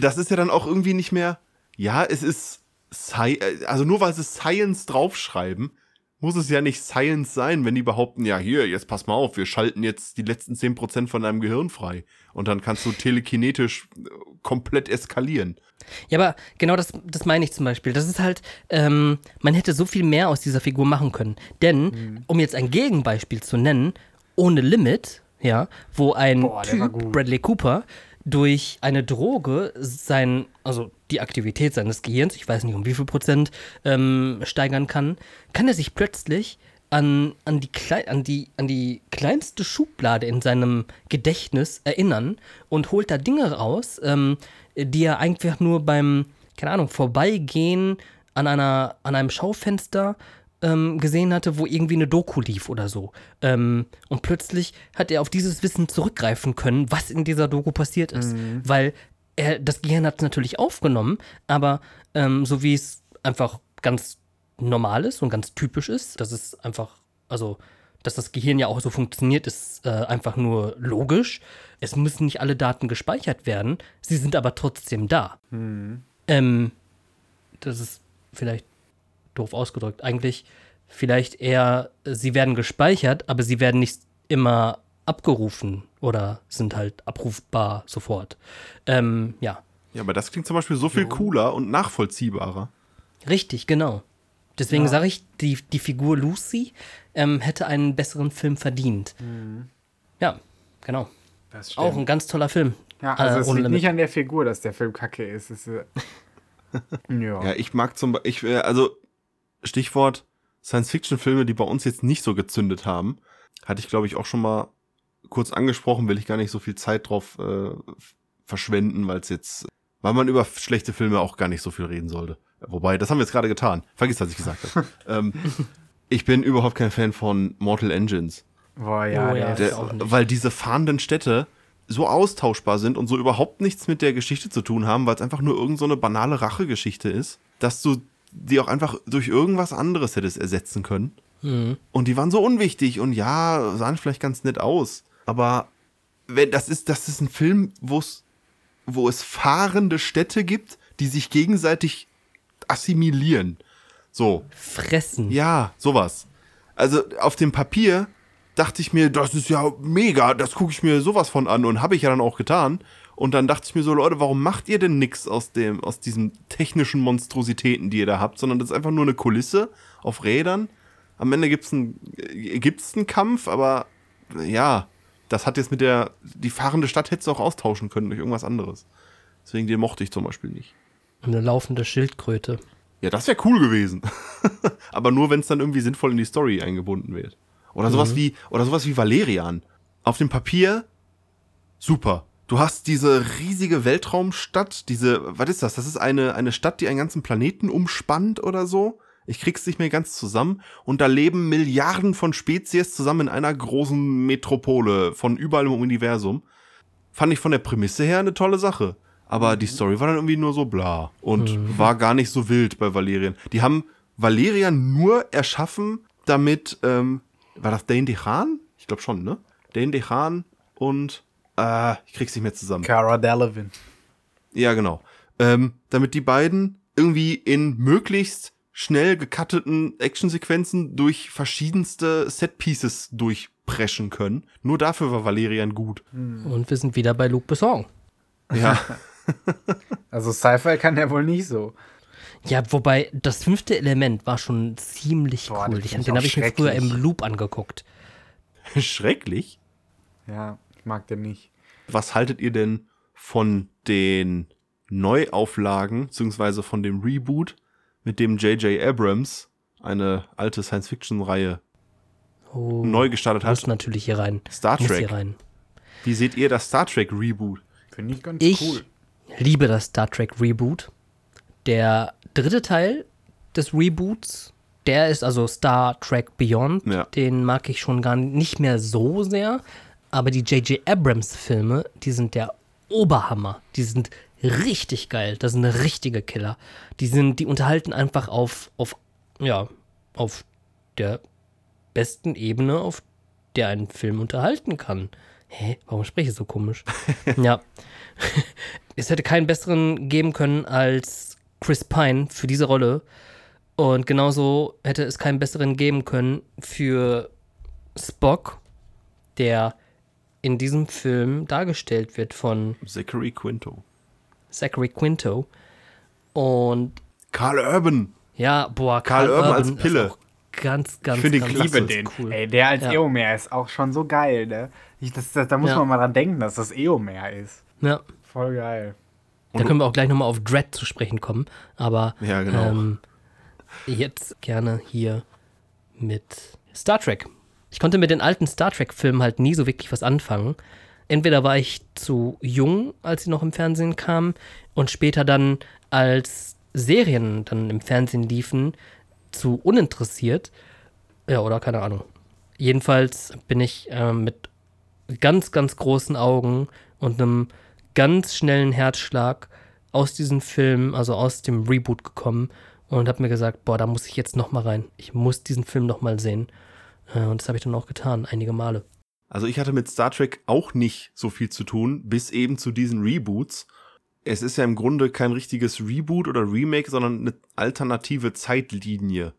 das ist ja dann auch irgendwie nicht mehr, ja, es ist, Sci äh, also nur weil sie Science draufschreiben, muss es ja nicht Science sein, wenn die behaupten, ja, hier, jetzt pass mal auf, wir schalten jetzt die letzten 10% von deinem Gehirn frei. Und dann kannst du telekinetisch äh, komplett eskalieren. Ja, aber genau das, das meine ich zum Beispiel. Das ist halt, ähm, man hätte so viel mehr aus dieser Figur machen können. Denn, Mhm. um jetzt ein Gegenbeispiel zu nennen, ohne Limit, ja, wo ein Boah, Typ. Bradley Cooper, durch eine Droge sein, also die Aktivität seines Gehirns, ich weiß nicht um wie viel Prozent, ähm, steigern kann, kann er sich plötzlich an, an, die an, die, an die kleinste Schublade in seinem Gedächtnis erinnern und holt da Dinge raus, ähm, die er einfach nur beim, keine Ahnung, Vorbeigehen an, einer, an einem Schaufenster ähm, gesehen hatte, wo irgendwie eine Doku lief oder so. Ähm, und plötzlich hat er auf dieses Wissen zurückgreifen können, was in dieser Doku passiert ist. Weil er, das Gehirn hat es natürlich aufgenommen, aber ähm, so wie es einfach ganz normal ist und ganz typisch ist, dass es einfach, also dass das Gehirn ja auch so funktioniert, ist äh, einfach nur logisch. Es müssen nicht alle Daten gespeichert werden, sie sind aber trotzdem da. Ähm, das ist vielleicht doof ausgedrückt. Eigentlich vielleicht eher, sie werden gespeichert, aber sie werden nicht immer abgerufen oder sind halt abrufbar sofort. Ähm, ja, Ja, aber das klingt zum Beispiel so viel cooler und nachvollziehbarer. richtig, genau. Deswegen Ja. sage ich, die, die Figur Lucy ähm, hätte einen besseren Film verdient. Ja, genau. Das Auch ein ganz toller Film. Ja, Äh, also es ohne liegt Limit. nicht an der Figur, dass der Film kacke ist. Es ist äh, ja. Ja, ich mag zum Beispiel, äh, also Stichwort Science-Fiction-Filme, die bei uns jetzt nicht so gezündet haben, hatte ich glaube ich auch schon mal kurz angesprochen, will ich gar nicht so viel Zeit drauf äh, verschwenden, weil es jetzt, weil man über schlechte Filme auch gar nicht so viel reden sollte. Wobei, das haben wir jetzt gerade getan. Vergiss, was ich gesagt habe. ähm, ich bin überhaupt kein Fan von Mortal Engines. Boah, ja, Oh, ja. Der- weil diese fahrenden Städte so austauschbar sind und so überhaupt nichts mit der Geschichte zu tun haben, weil es einfach nur irgend so eine banale Rachegeschichte ist, dass du die auch einfach durch irgendwas anderes hättest ersetzen können. Und die waren so unwichtig und ja, sahen vielleicht ganz nett aus. Aber wenn das ist, das ist ein Film, wo es, wo es fahrende Städte gibt, die sich gegenseitig assimilieren. So. Fressen. Ja, sowas. Also auf dem Papier dachte ich mir, das ist ja mega, das gucke ich mir sowas von an und habe ich ja dann auch getan. Und dann dachte ich mir so, Leute, warum macht ihr denn nix aus dem, aus diesen technischen Monstrositäten, die ihr da habt, sondern das ist einfach nur eine Kulisse auf Rädern. Am Ende gibt's einen, äh, gibt's einen Kampf, aber ja, das hat jetzt mit der, die fahrende Stadt hättest du auch austauschen können durch irgendwas anderes. Deswegen den mochte ich zum Beispiel nicht. Eine laufende Schildkröte. Ja, das wäre cool gewesen. Aber nur, wenn es dann irgendwie sinnvoll in die Story eingebunden wird. Oder sowas wie, oder sowas wie Valerian. Auf dem Papier, super. Du hast diese riesige Weltraumstadt, diese, was ist das? Das ist eine, eine Stadt, die einen ganzen Planeten umspannt oder so. Ich krieg's nicht mehr ganz zusammen. Und da leben Milliarden von Spezies zusammen in einer großen Metropole von überall im Universum. Fand ich von der Prämisse her eine tolle Sache. Aber die Story war dann irgendwie nur so bla und war gar nicht so wild bei Valerian. Die haben Valerian nur erschaffen, damit, ähm, war das Dane DeHaan? Ich glaube schon, ne? Dane DeHaan und, äh, ich krieg's nicht mehr zusammen. Cara Delevingne. Ja, genau. Ähm, damit die beiden irgendwie in möglichst schnell gecutteten Actionsequenzen durch verschiedenste Setpieces durchpreschen können. Nur dafür war Valerian gut. Und wir sind wieder bei Luc Besson. Ja, Also Sci-Fi kann der wohl nicht so. Ja, wobei das fünfte Element war schon ziemlich Boah, cool. den den habe ich mir früher im. Loop angeguckt. schrecklich. Ja, ich mag den nicht. Was haltet ihr denn von den Neuauflagen, beziehungsweise von dem Reboot, mit dem J.J. Abrams eine alte Science-Fiction-Reihe Oh, neu gestartet muss hat? natürlich hier rein. Star Muss Trek. hier rein. Wie seht ihr das Star Trek Reboot? Finde ich ganz Ich cool. liebe das Star Trek Reboot. Der dritte Teil des Reboots, der ist also Star Trek Beyond. Ja. Den mag ich schon gar nicht mehr so sehr. Aber die J.J. Abrams-Filme, die sind der Oberhammer. Die sind richtig geil. Das sind richtige Killer. Die sind, die unterhalten einfach auf, auf, ja, auf der besten Ebene, auf der ein Film unterhalten kann. Hä? Warum spreche ich so komisch? ja. es hätte keinen besseren geben können als Chris Pine für diese Rolle. Und genauso hätte es keinen besseren geben können für Spock, der in diesem Film dargestellt wird von Zachary Quinto. Zachary Quinto. Und Karl Urban. ja, boah, Karl Urban als ist Pille. auch Ganz, ganz, Ich finde ihn ganz liebe ist den. cool. Ey, der als Ja. Eomer ist auch schon so geil, ne? Ich, das, das, da muss Ja. man mal dran denken, dass das Eomer ist. Ja. Voll geil. Da können wir auch gleich nochmal auf Dread zu sprechen kommen. Aber Ja, genau. ähm, jetzt gerne hier mit Star Trek. Ich konnte mit den alten Star Trek-Filmen halt nie so wirklich was anfangen. Entweder war ich zu jung, als sie noch im Fernsehen kamen, und später dann, als Serien dann im Fernsehen liefen, zu uninteressiert. Ja, oder keine Ahnung. Jedenfalls bin ich ähm, mit ganz, ganz großen Augen und einem ganz schnellen Herzschlag aus diesem Film, also aus dem Reboot gekommen und habe mir gesagt, boah, da muss ich jetzt noch mal rein. Ich muss diesen Film noch mal sehen. Äh, und das habe ich dann auch getan, einige Male. Also ich hatte mit Star Trek auch nicht so viel zu tun, bis eben zu diesen Reboots. Es ist ja im Grunde kein richtiges Reboot oder Remake, sondern eine alternative Zeitlinie,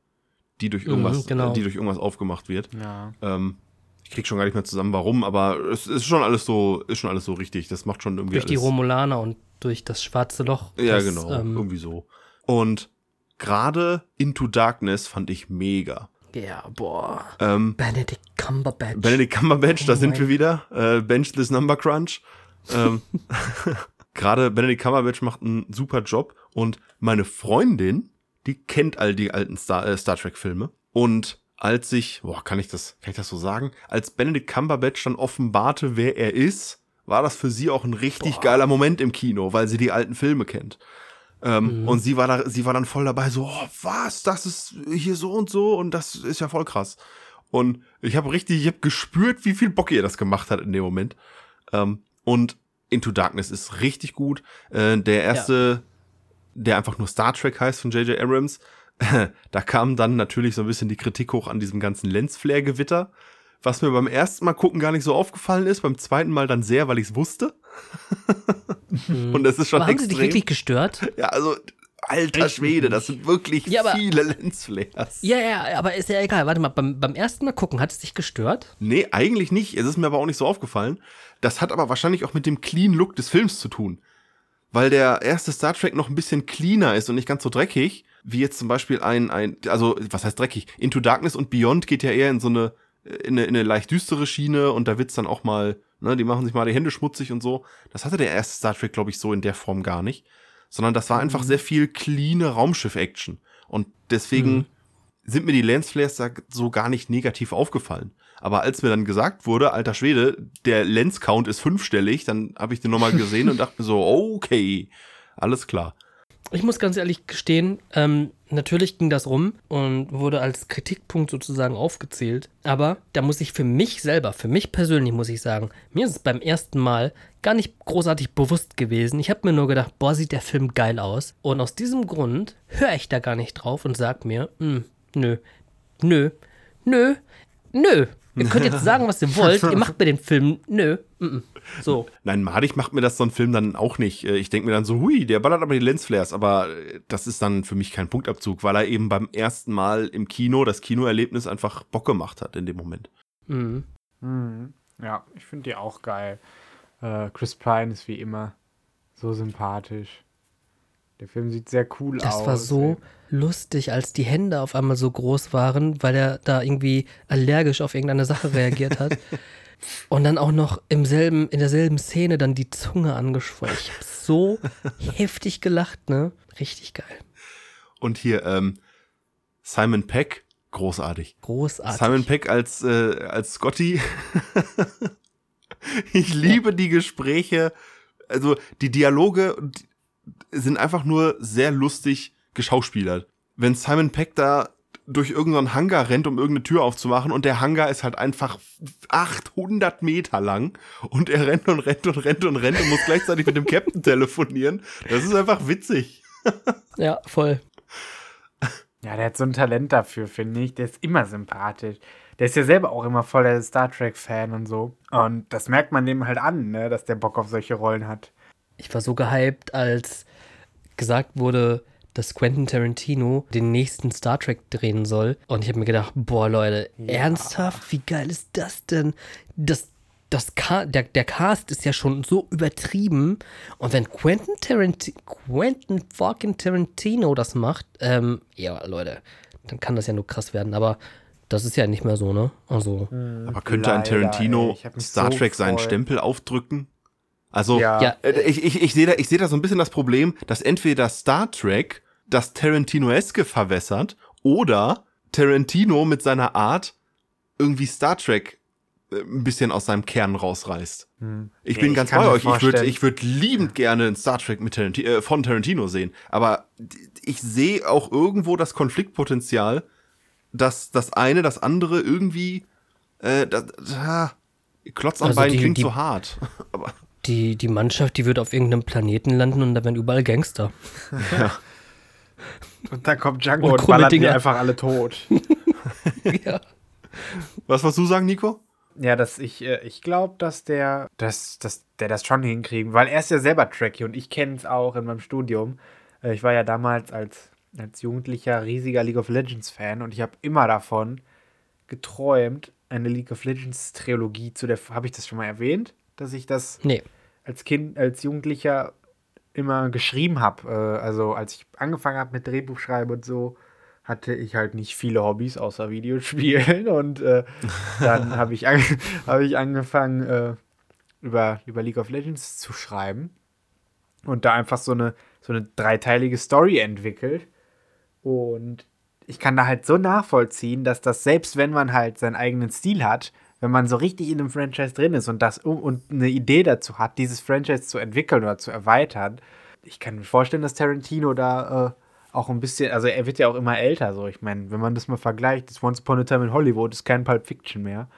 die durch irgendwas, Mhm, genau. äh, die durch irgendwas aufgemacht wird. Ja. Ähm, ich krieg schon gar nicht mehr zusammen, warum, aber es ist schon alles so, ist schon alles so richtig. Das macht schon irgendwie Durch die alles. Romulaner und durch das schwarze Loch. Ja, das, genau, Ähm, irgendwie so. Und gerade Into Darkness fand ich mega. Ja, boah. Ähm, Benedict Cumberbatch. Benedict Cumberbatch, da Oh sind wir wieder. Äh, Bench this Number Crunch. Ähm, Gerade Benedict Cumberbatch macht einen super Job und meine Freundin, die kennt all die alten Star, äh, Star Trek Filme und als ich, boah, kann ich das, kann ich das so sagen? Als Benedict Cumberbatch dann offenbarte, wer er ist, war das für sie auch ein richtig geiler Moment im Kino, weil sie die alten Filme kennt. Ähm, Und sie war da, sie war dann voll dabei, so, oh, was, das ist hier so und so und das ist ja voll krass. Und ich habe richtig, ich habe gespürt, wie viel Bock ihr das gemacht hat in dem Moment. Ähm, und Into Darkness ist richtig gut. Äh, der erste, der einfach nur Star Trek heißt von J.J. Abrams, da kam dann natürlich so ein bisschen die Kritik hoch an diesem ganzen Lensflare-Gewitter, was mir beim ersten Mal gucken gar nicht so aufgefallen ist, beim zweiten Mal dann sehr, weil ich es wusste. Und das ist schon Aber haben sie dich extrem. wirklich gestört? ja, also alter Schwede, das sind wirklich Ja, aber- viele Lensflares. Ja, ja, aber ist ja egal. Warte mal, beim, beim ersten Mal gucken, hat es dich gestört? Nee, eigentlich nicht. Es ist mir aber auch nicht so aufgefallen. Das hat aber wahrscheinlich auch mit dem clean Look des Films zu tun. Weil der erste Star Trek noch ein bisschen cleaner ist und nicht ganz so dreckig, wie jetzt zum Beispiel ein, ein, also, was heißt dreckig? Into Darkness und Beyond geht ja eher in so eine, in eine, in eine leicht düstere Schiene und da wird's dann auch mal, ne, die machen sich mal die Hände schmutzig und so. Das hatte der erste Star Trek, glaube ich, so in der Form gar nicht. Sondern das war einfach sehr viel cleane Raumschiff-Action. Und deswegen sind mir die Lensflares da so gar nicht negativ aufgefallen. Aber als mir dann gesagt wurde, alter Schwede, der Lens-Count ist fünfstellig, dann habe ich den nochmal gesehen und dachte mir so, okay, alles klar. Ich muss ganz ehrlich gestehen, ähm, natürlich ging das rum und wurde als Kritikpunkt sozusagen aufgezählt. Aber da muss ich für mich selber, für mich persönlich muss ich sagen, mir ist es beim ersten Mal gar nicht großartig bewusst gewesen. Ich habe mir nur gedacht, boah, sieht der Film geil aus. Und aus diesem Grund höre ich da gar nicht drauf und sag mir, "Hm, nö, nö, nö, nö. Ihr könnt jetzt sagen, was ihr wollt. Ihr macht mir den Film, nö. mm, mm. So. Nein, madig macht mir das so ein Film dann auch nicht. Äh, Ich denke mir dann so, hui, der ballert aber die Lensflares, aber äh, das ist dann für mich kein Punktabzug, weil er eben beim ersten Mal im Kino das Kinoerlebnis einfach Bock gemacht hat in dem Moment. Mhm. Mhm. Ja, ich finde die auch geil. Äh, Chris Pine ist wie immer so sympathisch. Der Film sieht sehr cool aus. Das war so lustig, als die Hände auf einmal so groß waren, weil er da irgendwie allergisch auf irgendeine Sache reagiert hat. Und dann auch noch im selben, in derselben Szene dann die Zunge angeschwollen. Ich hab so heftig gelacht, ne? Richtig geil. Und hier, ähm, Simon Peck, großartig. Großartig. Simon Peck als, äh, als Scotty. ich liebe die Gespräche. Also die Dialoge sind einfach nur sehr lustig geschauspielert. Wenn Simon Peck da durch irgendeinen Hangar rennt, um irgendeine Tür aufzumachen und der Hangar ist halt einfach 800 Meter lang und er rennt und rennt und rennt und rennt und muss gleichzeitig mit dem Captain telefonieren. Das ist einfach witzig. Ja, voll. Ja, der hat so ein Talent dafür, finde ich. Der ist immer sympathisch. Der ist ja selber auch immer voll der Star Trek-Fan und so. Und das merkt man dem halt an, ne, dass der Bock auf solche Rollen hat. Ich war so gehypt, als gesagt wurde, dass Quentin Tarantino den nächsten Star Trek drehen soll. Und ich habe mir gedacht, boah, Leute, ernsthaft? Wie geil ist das denn? Das, das der, der Cast ist ja schon so übertrieben. Und wenn Quentin Tarantino, Quentin fucking Tarantino das macht, ähm, ja, Leute, dann kann das ja nur krass werden. Aber das ist ja nicht mehr so, ne? Also, Aber könnte ein Tarantino Star so Trek seinen gefreut. Stempel aufdrücken? Also, Ja. Äh, Ich, ich, ich sehe da, ich seh da so ein bisschen das Problem, dass entweder Star Trek das Tarantinoeske verwässert oder Tarantino mit seiner Art irgendwie Star Trek äh, ein bisschen aus seinem Kern rausreißt. Ich Hm. Nee, bin ich ganz bei euch. Ich würde ich würd liebend gerne ein Star Trek mit Tarantino, äh, von Tarantino sehen. Aber ich sehe auch irgendwo das Konfliktpotenzial, dass das eine das andere irgendwie äh, das, ah, Klotz am Also Bein die- klingt die- so hart. Aber die, die Mannschaft, die wird auf irgendeinem Planeten landen und da werden überall Gangster. Und dann kommt Django Und und, ballert die Dinger. einfach alle tot. ja. Was was du sagen, Nico? Ja, dass ich, äh, ich glaube, dass der, dass, dass der das schon hinkriegen, weil er ist ja selber Trekkie und ich kenne es auch in meinem Studium. Äh, ich war ja damals als, als Jugendlicher riesiger League of Legends Fan und ich habe immer davon geträumt, eine League of Legends Trilogie zu der, habe ich das schon mal erwähnt, dass ich das Nee. als Kind, als Jugendlicher immer geschrieben habe. Äh, also als ich angefangen habe mit Drehbuchschreiben und so, hatte ich halt nicht viele Hobbys außer Videospielen. Und äh, dann habe ich, an, hab ich angefangen, äh, über, über League of Legends zu schreiben. Und da einfach so eine, so eine dreiteilige Story entwickelt. Und ich kann da halt so nachvollziehen, dass das, selbst wenn man halt seinen eigenen Stil hat, wenn man so richtig in einem Franchise drin ist und das und eine Idee dazu hat, dieses Franchise zu entwickeln oder zu erweitern, ich kann mir vorstellen, dass Tarantino da äh, auch ein bisschen, also er wird ja auch immer älter, so ich meine, wenn man das mal vergleicht, das Once Upon a Time in Hollywood ist kein Pulp Fiction mehr.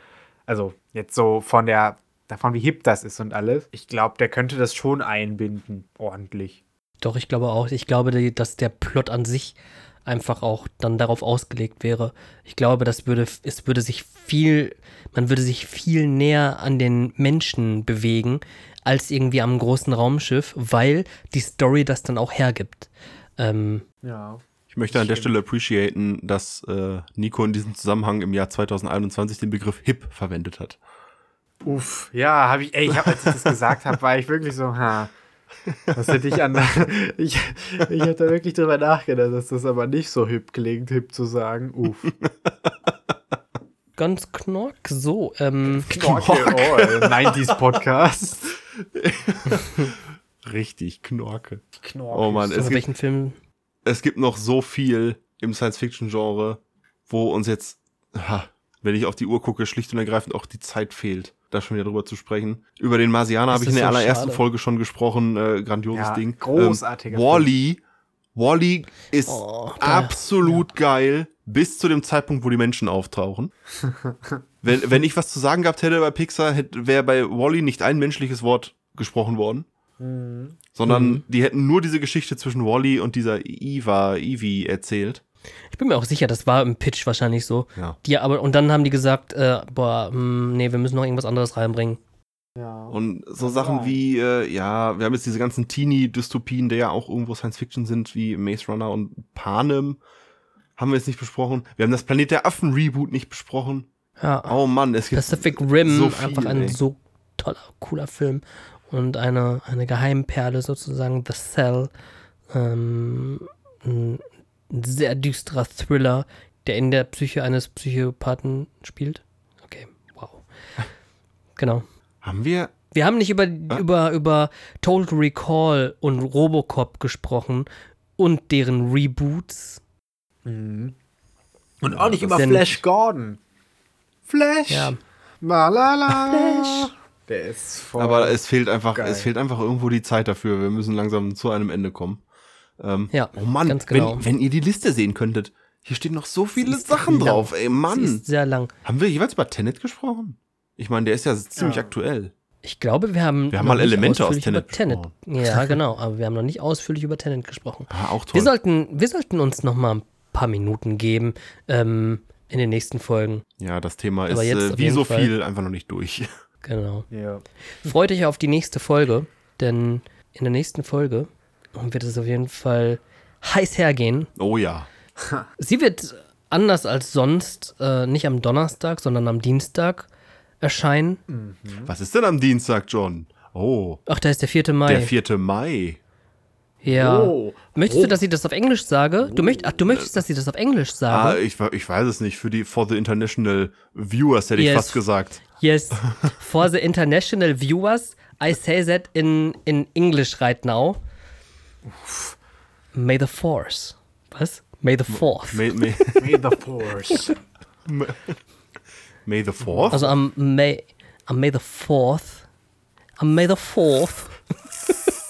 Also jetzt so von der, davon wie hip das ist und alles. Ich glaube, der könnte das schon einbinden, ordentlich. Doch, ich glaube auch. Ich glaube, dass der Plot an sich einfach auch dann darauf ausgelegt wäre. Ich glaube, das würde, es würde sich viel, man würde sich viel näher an den Menschen bewegen, als irgendwie am großen Raumschiff, weil die Story das dann auch hergibt. Ähm, Ja. Ich möchte an der. Stelle appreciaten, dass äh, Nico in diesem Zusammenhang im Jahr 2021 den Begriff Hip verwendet hat. Uff, ja, habe ich, ey, ich hab, als ich das gesagt habe, war ich wirklich so, ha, was hätte ich an, ich, ich habe da wirklich drüber nachgedacht, dass das aber nicht so hip klingt, hip zu sagen, uff. ganz knork, so, ähm, Knorke, oh, äh, 90s Podcast. Richtig, Knorke. Knorke. Oh Mann, es gibt, welchen Film? es gibt noch so viel im Science-Fiction-Genre, wo uns jetzt, ha, wenn ich auf die Uhr gucke, schlicht und ergreifend auch die Zeit fehlt, da schon wieder drüber zu sprechen. Über den Marsianer habe ich in der so allerersten schade. Folge schon gesprochen, äh, grandioses Ja, Ding. großartiger ähm, Wally, Wally ist Oh, absolut geil, bis zu dem Zeitpunkt, wo die Menschen auftauchen. wenn, wenn ich was zu sagen gehabt hätte bei Pixar, wäre bei Wally nicht ein menschliches Wort gesprochen worden. Sondern Mhm. die hätten nur diese Geschichte zwischen Wally und dieser Eva, Evie erzählt. Ich bin mir auch sicher, das war im Pitch wahrscheinlich so. Ja. Die, aber, und dann haben die gesagt, äh, boah, hm, nee, wir müssen noch irgendwas anderes reinbringen. Ja. Und so Sachen wie, äh, ja, wir haben jetzt diese ganzen Teenie-Dystopien, die ja auch irgendwo Science-Fiction sind, wie Maze Runner und Panem. Haben wir jetzt nicht besprochen. Wir haben das Planet der Affen-Reboot nicht besprochen. Ja. Oh Mann, es gibt Pacific Rim, so viel, einfach ein ey. so toller, cooler Film. Und eine, eine Geheimperle sozusagen, The Cell. Ähm, ein sehr düsterer Thriller, der in der Psyche eines Psychopathen spielt. Okay, wow. Genau. Haben wir Wir haben nicht über, über, über Total Recall und Robocop gesprochen und deren Reboots. Mhm. Und auch nicht über Flash Gordon. Flash. Ja. Malala. Flash. Der ist voll. Aber es fehlt einfach, Geil. es fehlt einfach irgendwo die Zeit dafür. Wir müssen langsam zu einem Ende kommen. Ähm, Ja, oh Mann, ganz genau. wenn, wenn ihr die Liste sehen könntet, hier stehen noch so viele Sachen lang. drauf, ey Sie Mann. ist sehr lang. Haben wir jeweils über Tenet gesprochen? Ich meine, der ist ja ziemlich Ja. aktuell. Ich glaube, wir haben. Wir haben mal Elemente aus Tenet über Ja, genau, aber wir haben noch nicht ausführlich über Tenet gesprochen. Ah, auch toll. Wir sollten, wir sollten uns noch mal ein paar Minuten geben ähm, in den nächsten Folgen. ja, das Thema Aber ist jetzt äh, wie so Fall. viel einfach noch nicht durch. Genau. ja. Freut euch auf die nächste Folge, denn in der nächsten Folge wird es auf jeden Fall heiß hergehen. Oh ja. Sie wird anders als sonst äh, nicht am Donnerstag, sondern am Dienstag erscheinen. Was ist denn am Dienstag, John? Oh, Ach, da ist der 4. Mai. der 4. Mai. ja. Oh. Möchtest du, Oh. dass ich das auf Englisch sage? Du möcht, ach, du möchtest, dass ich das auf Englisch Ah, sage? ich, we- ich weiß es nicht. Für die For the International Viewers hätte ich Yes. fast gesagt. Yes. For the international viewers, I say that in, in English right now. May the Force. Was? May the Fourth. May, may, May the Force. may the 4th? Also am May, am May the Fourth. Am May the Fourth.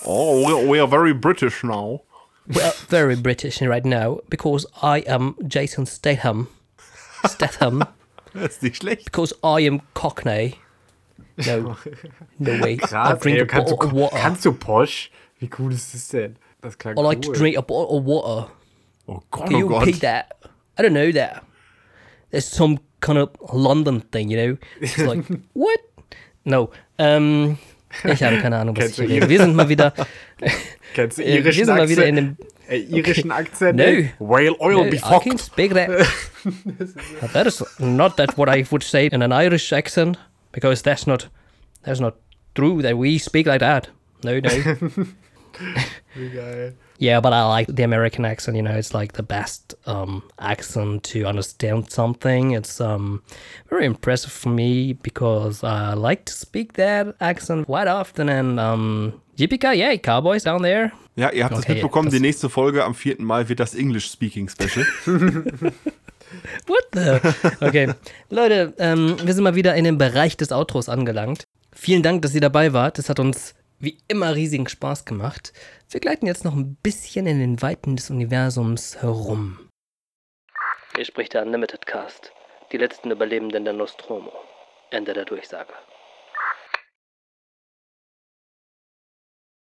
oh, we, we are very British now. We are very British right now because I am Jason Statham. Statham. Das ist nicht schlecht. Because I am Cockney. No. No way. I Krass, drink ey, a kannst, bottle du, water. kannst du Posch? Wie cool ist das denn? Klang I like to drink a bottle of water. Oh Can oh you Gott. repeat that? I don't know that. There's some kind of London thing, you know? It's like, what? No. Ähm, ich habe keine Ahnung, was Kennst ich rede. Wir sind mal wieder, Kennst du äh, wir sind mal wieder in dem Äh, irischen Akzent? No. ey? Whale oil No, be I can't speak that. that is not that what I would say in an Irish accent because that's not that's not true that we speak like that. No, no. Wie geil. yeah, but I like the American accent. You know, it's like the best um, accent to understand something. It's um very impressive for me because I like to speak that accent quite often. And um, Yippee yay, cowboys down there. Ja, ihr habt es Okay, mitbekommen, das- die nächste Folge am 4. Mai wird das English-Speaking-Special. What the? Okay. Leute, ähm, wir sind mal wieder in dem Bereich des Outros angelangt. Vielen Dank, dass ihr dabei wart. Das hat uns wie immer riesigen Spaß gemacht. Wir gleiten jetzt noch ein bisschen in den Weiten des Universums herum. Hier spricht der Unlimited Cast. Die letzten Überlebenden der Nostromo. Ende der Durchsage.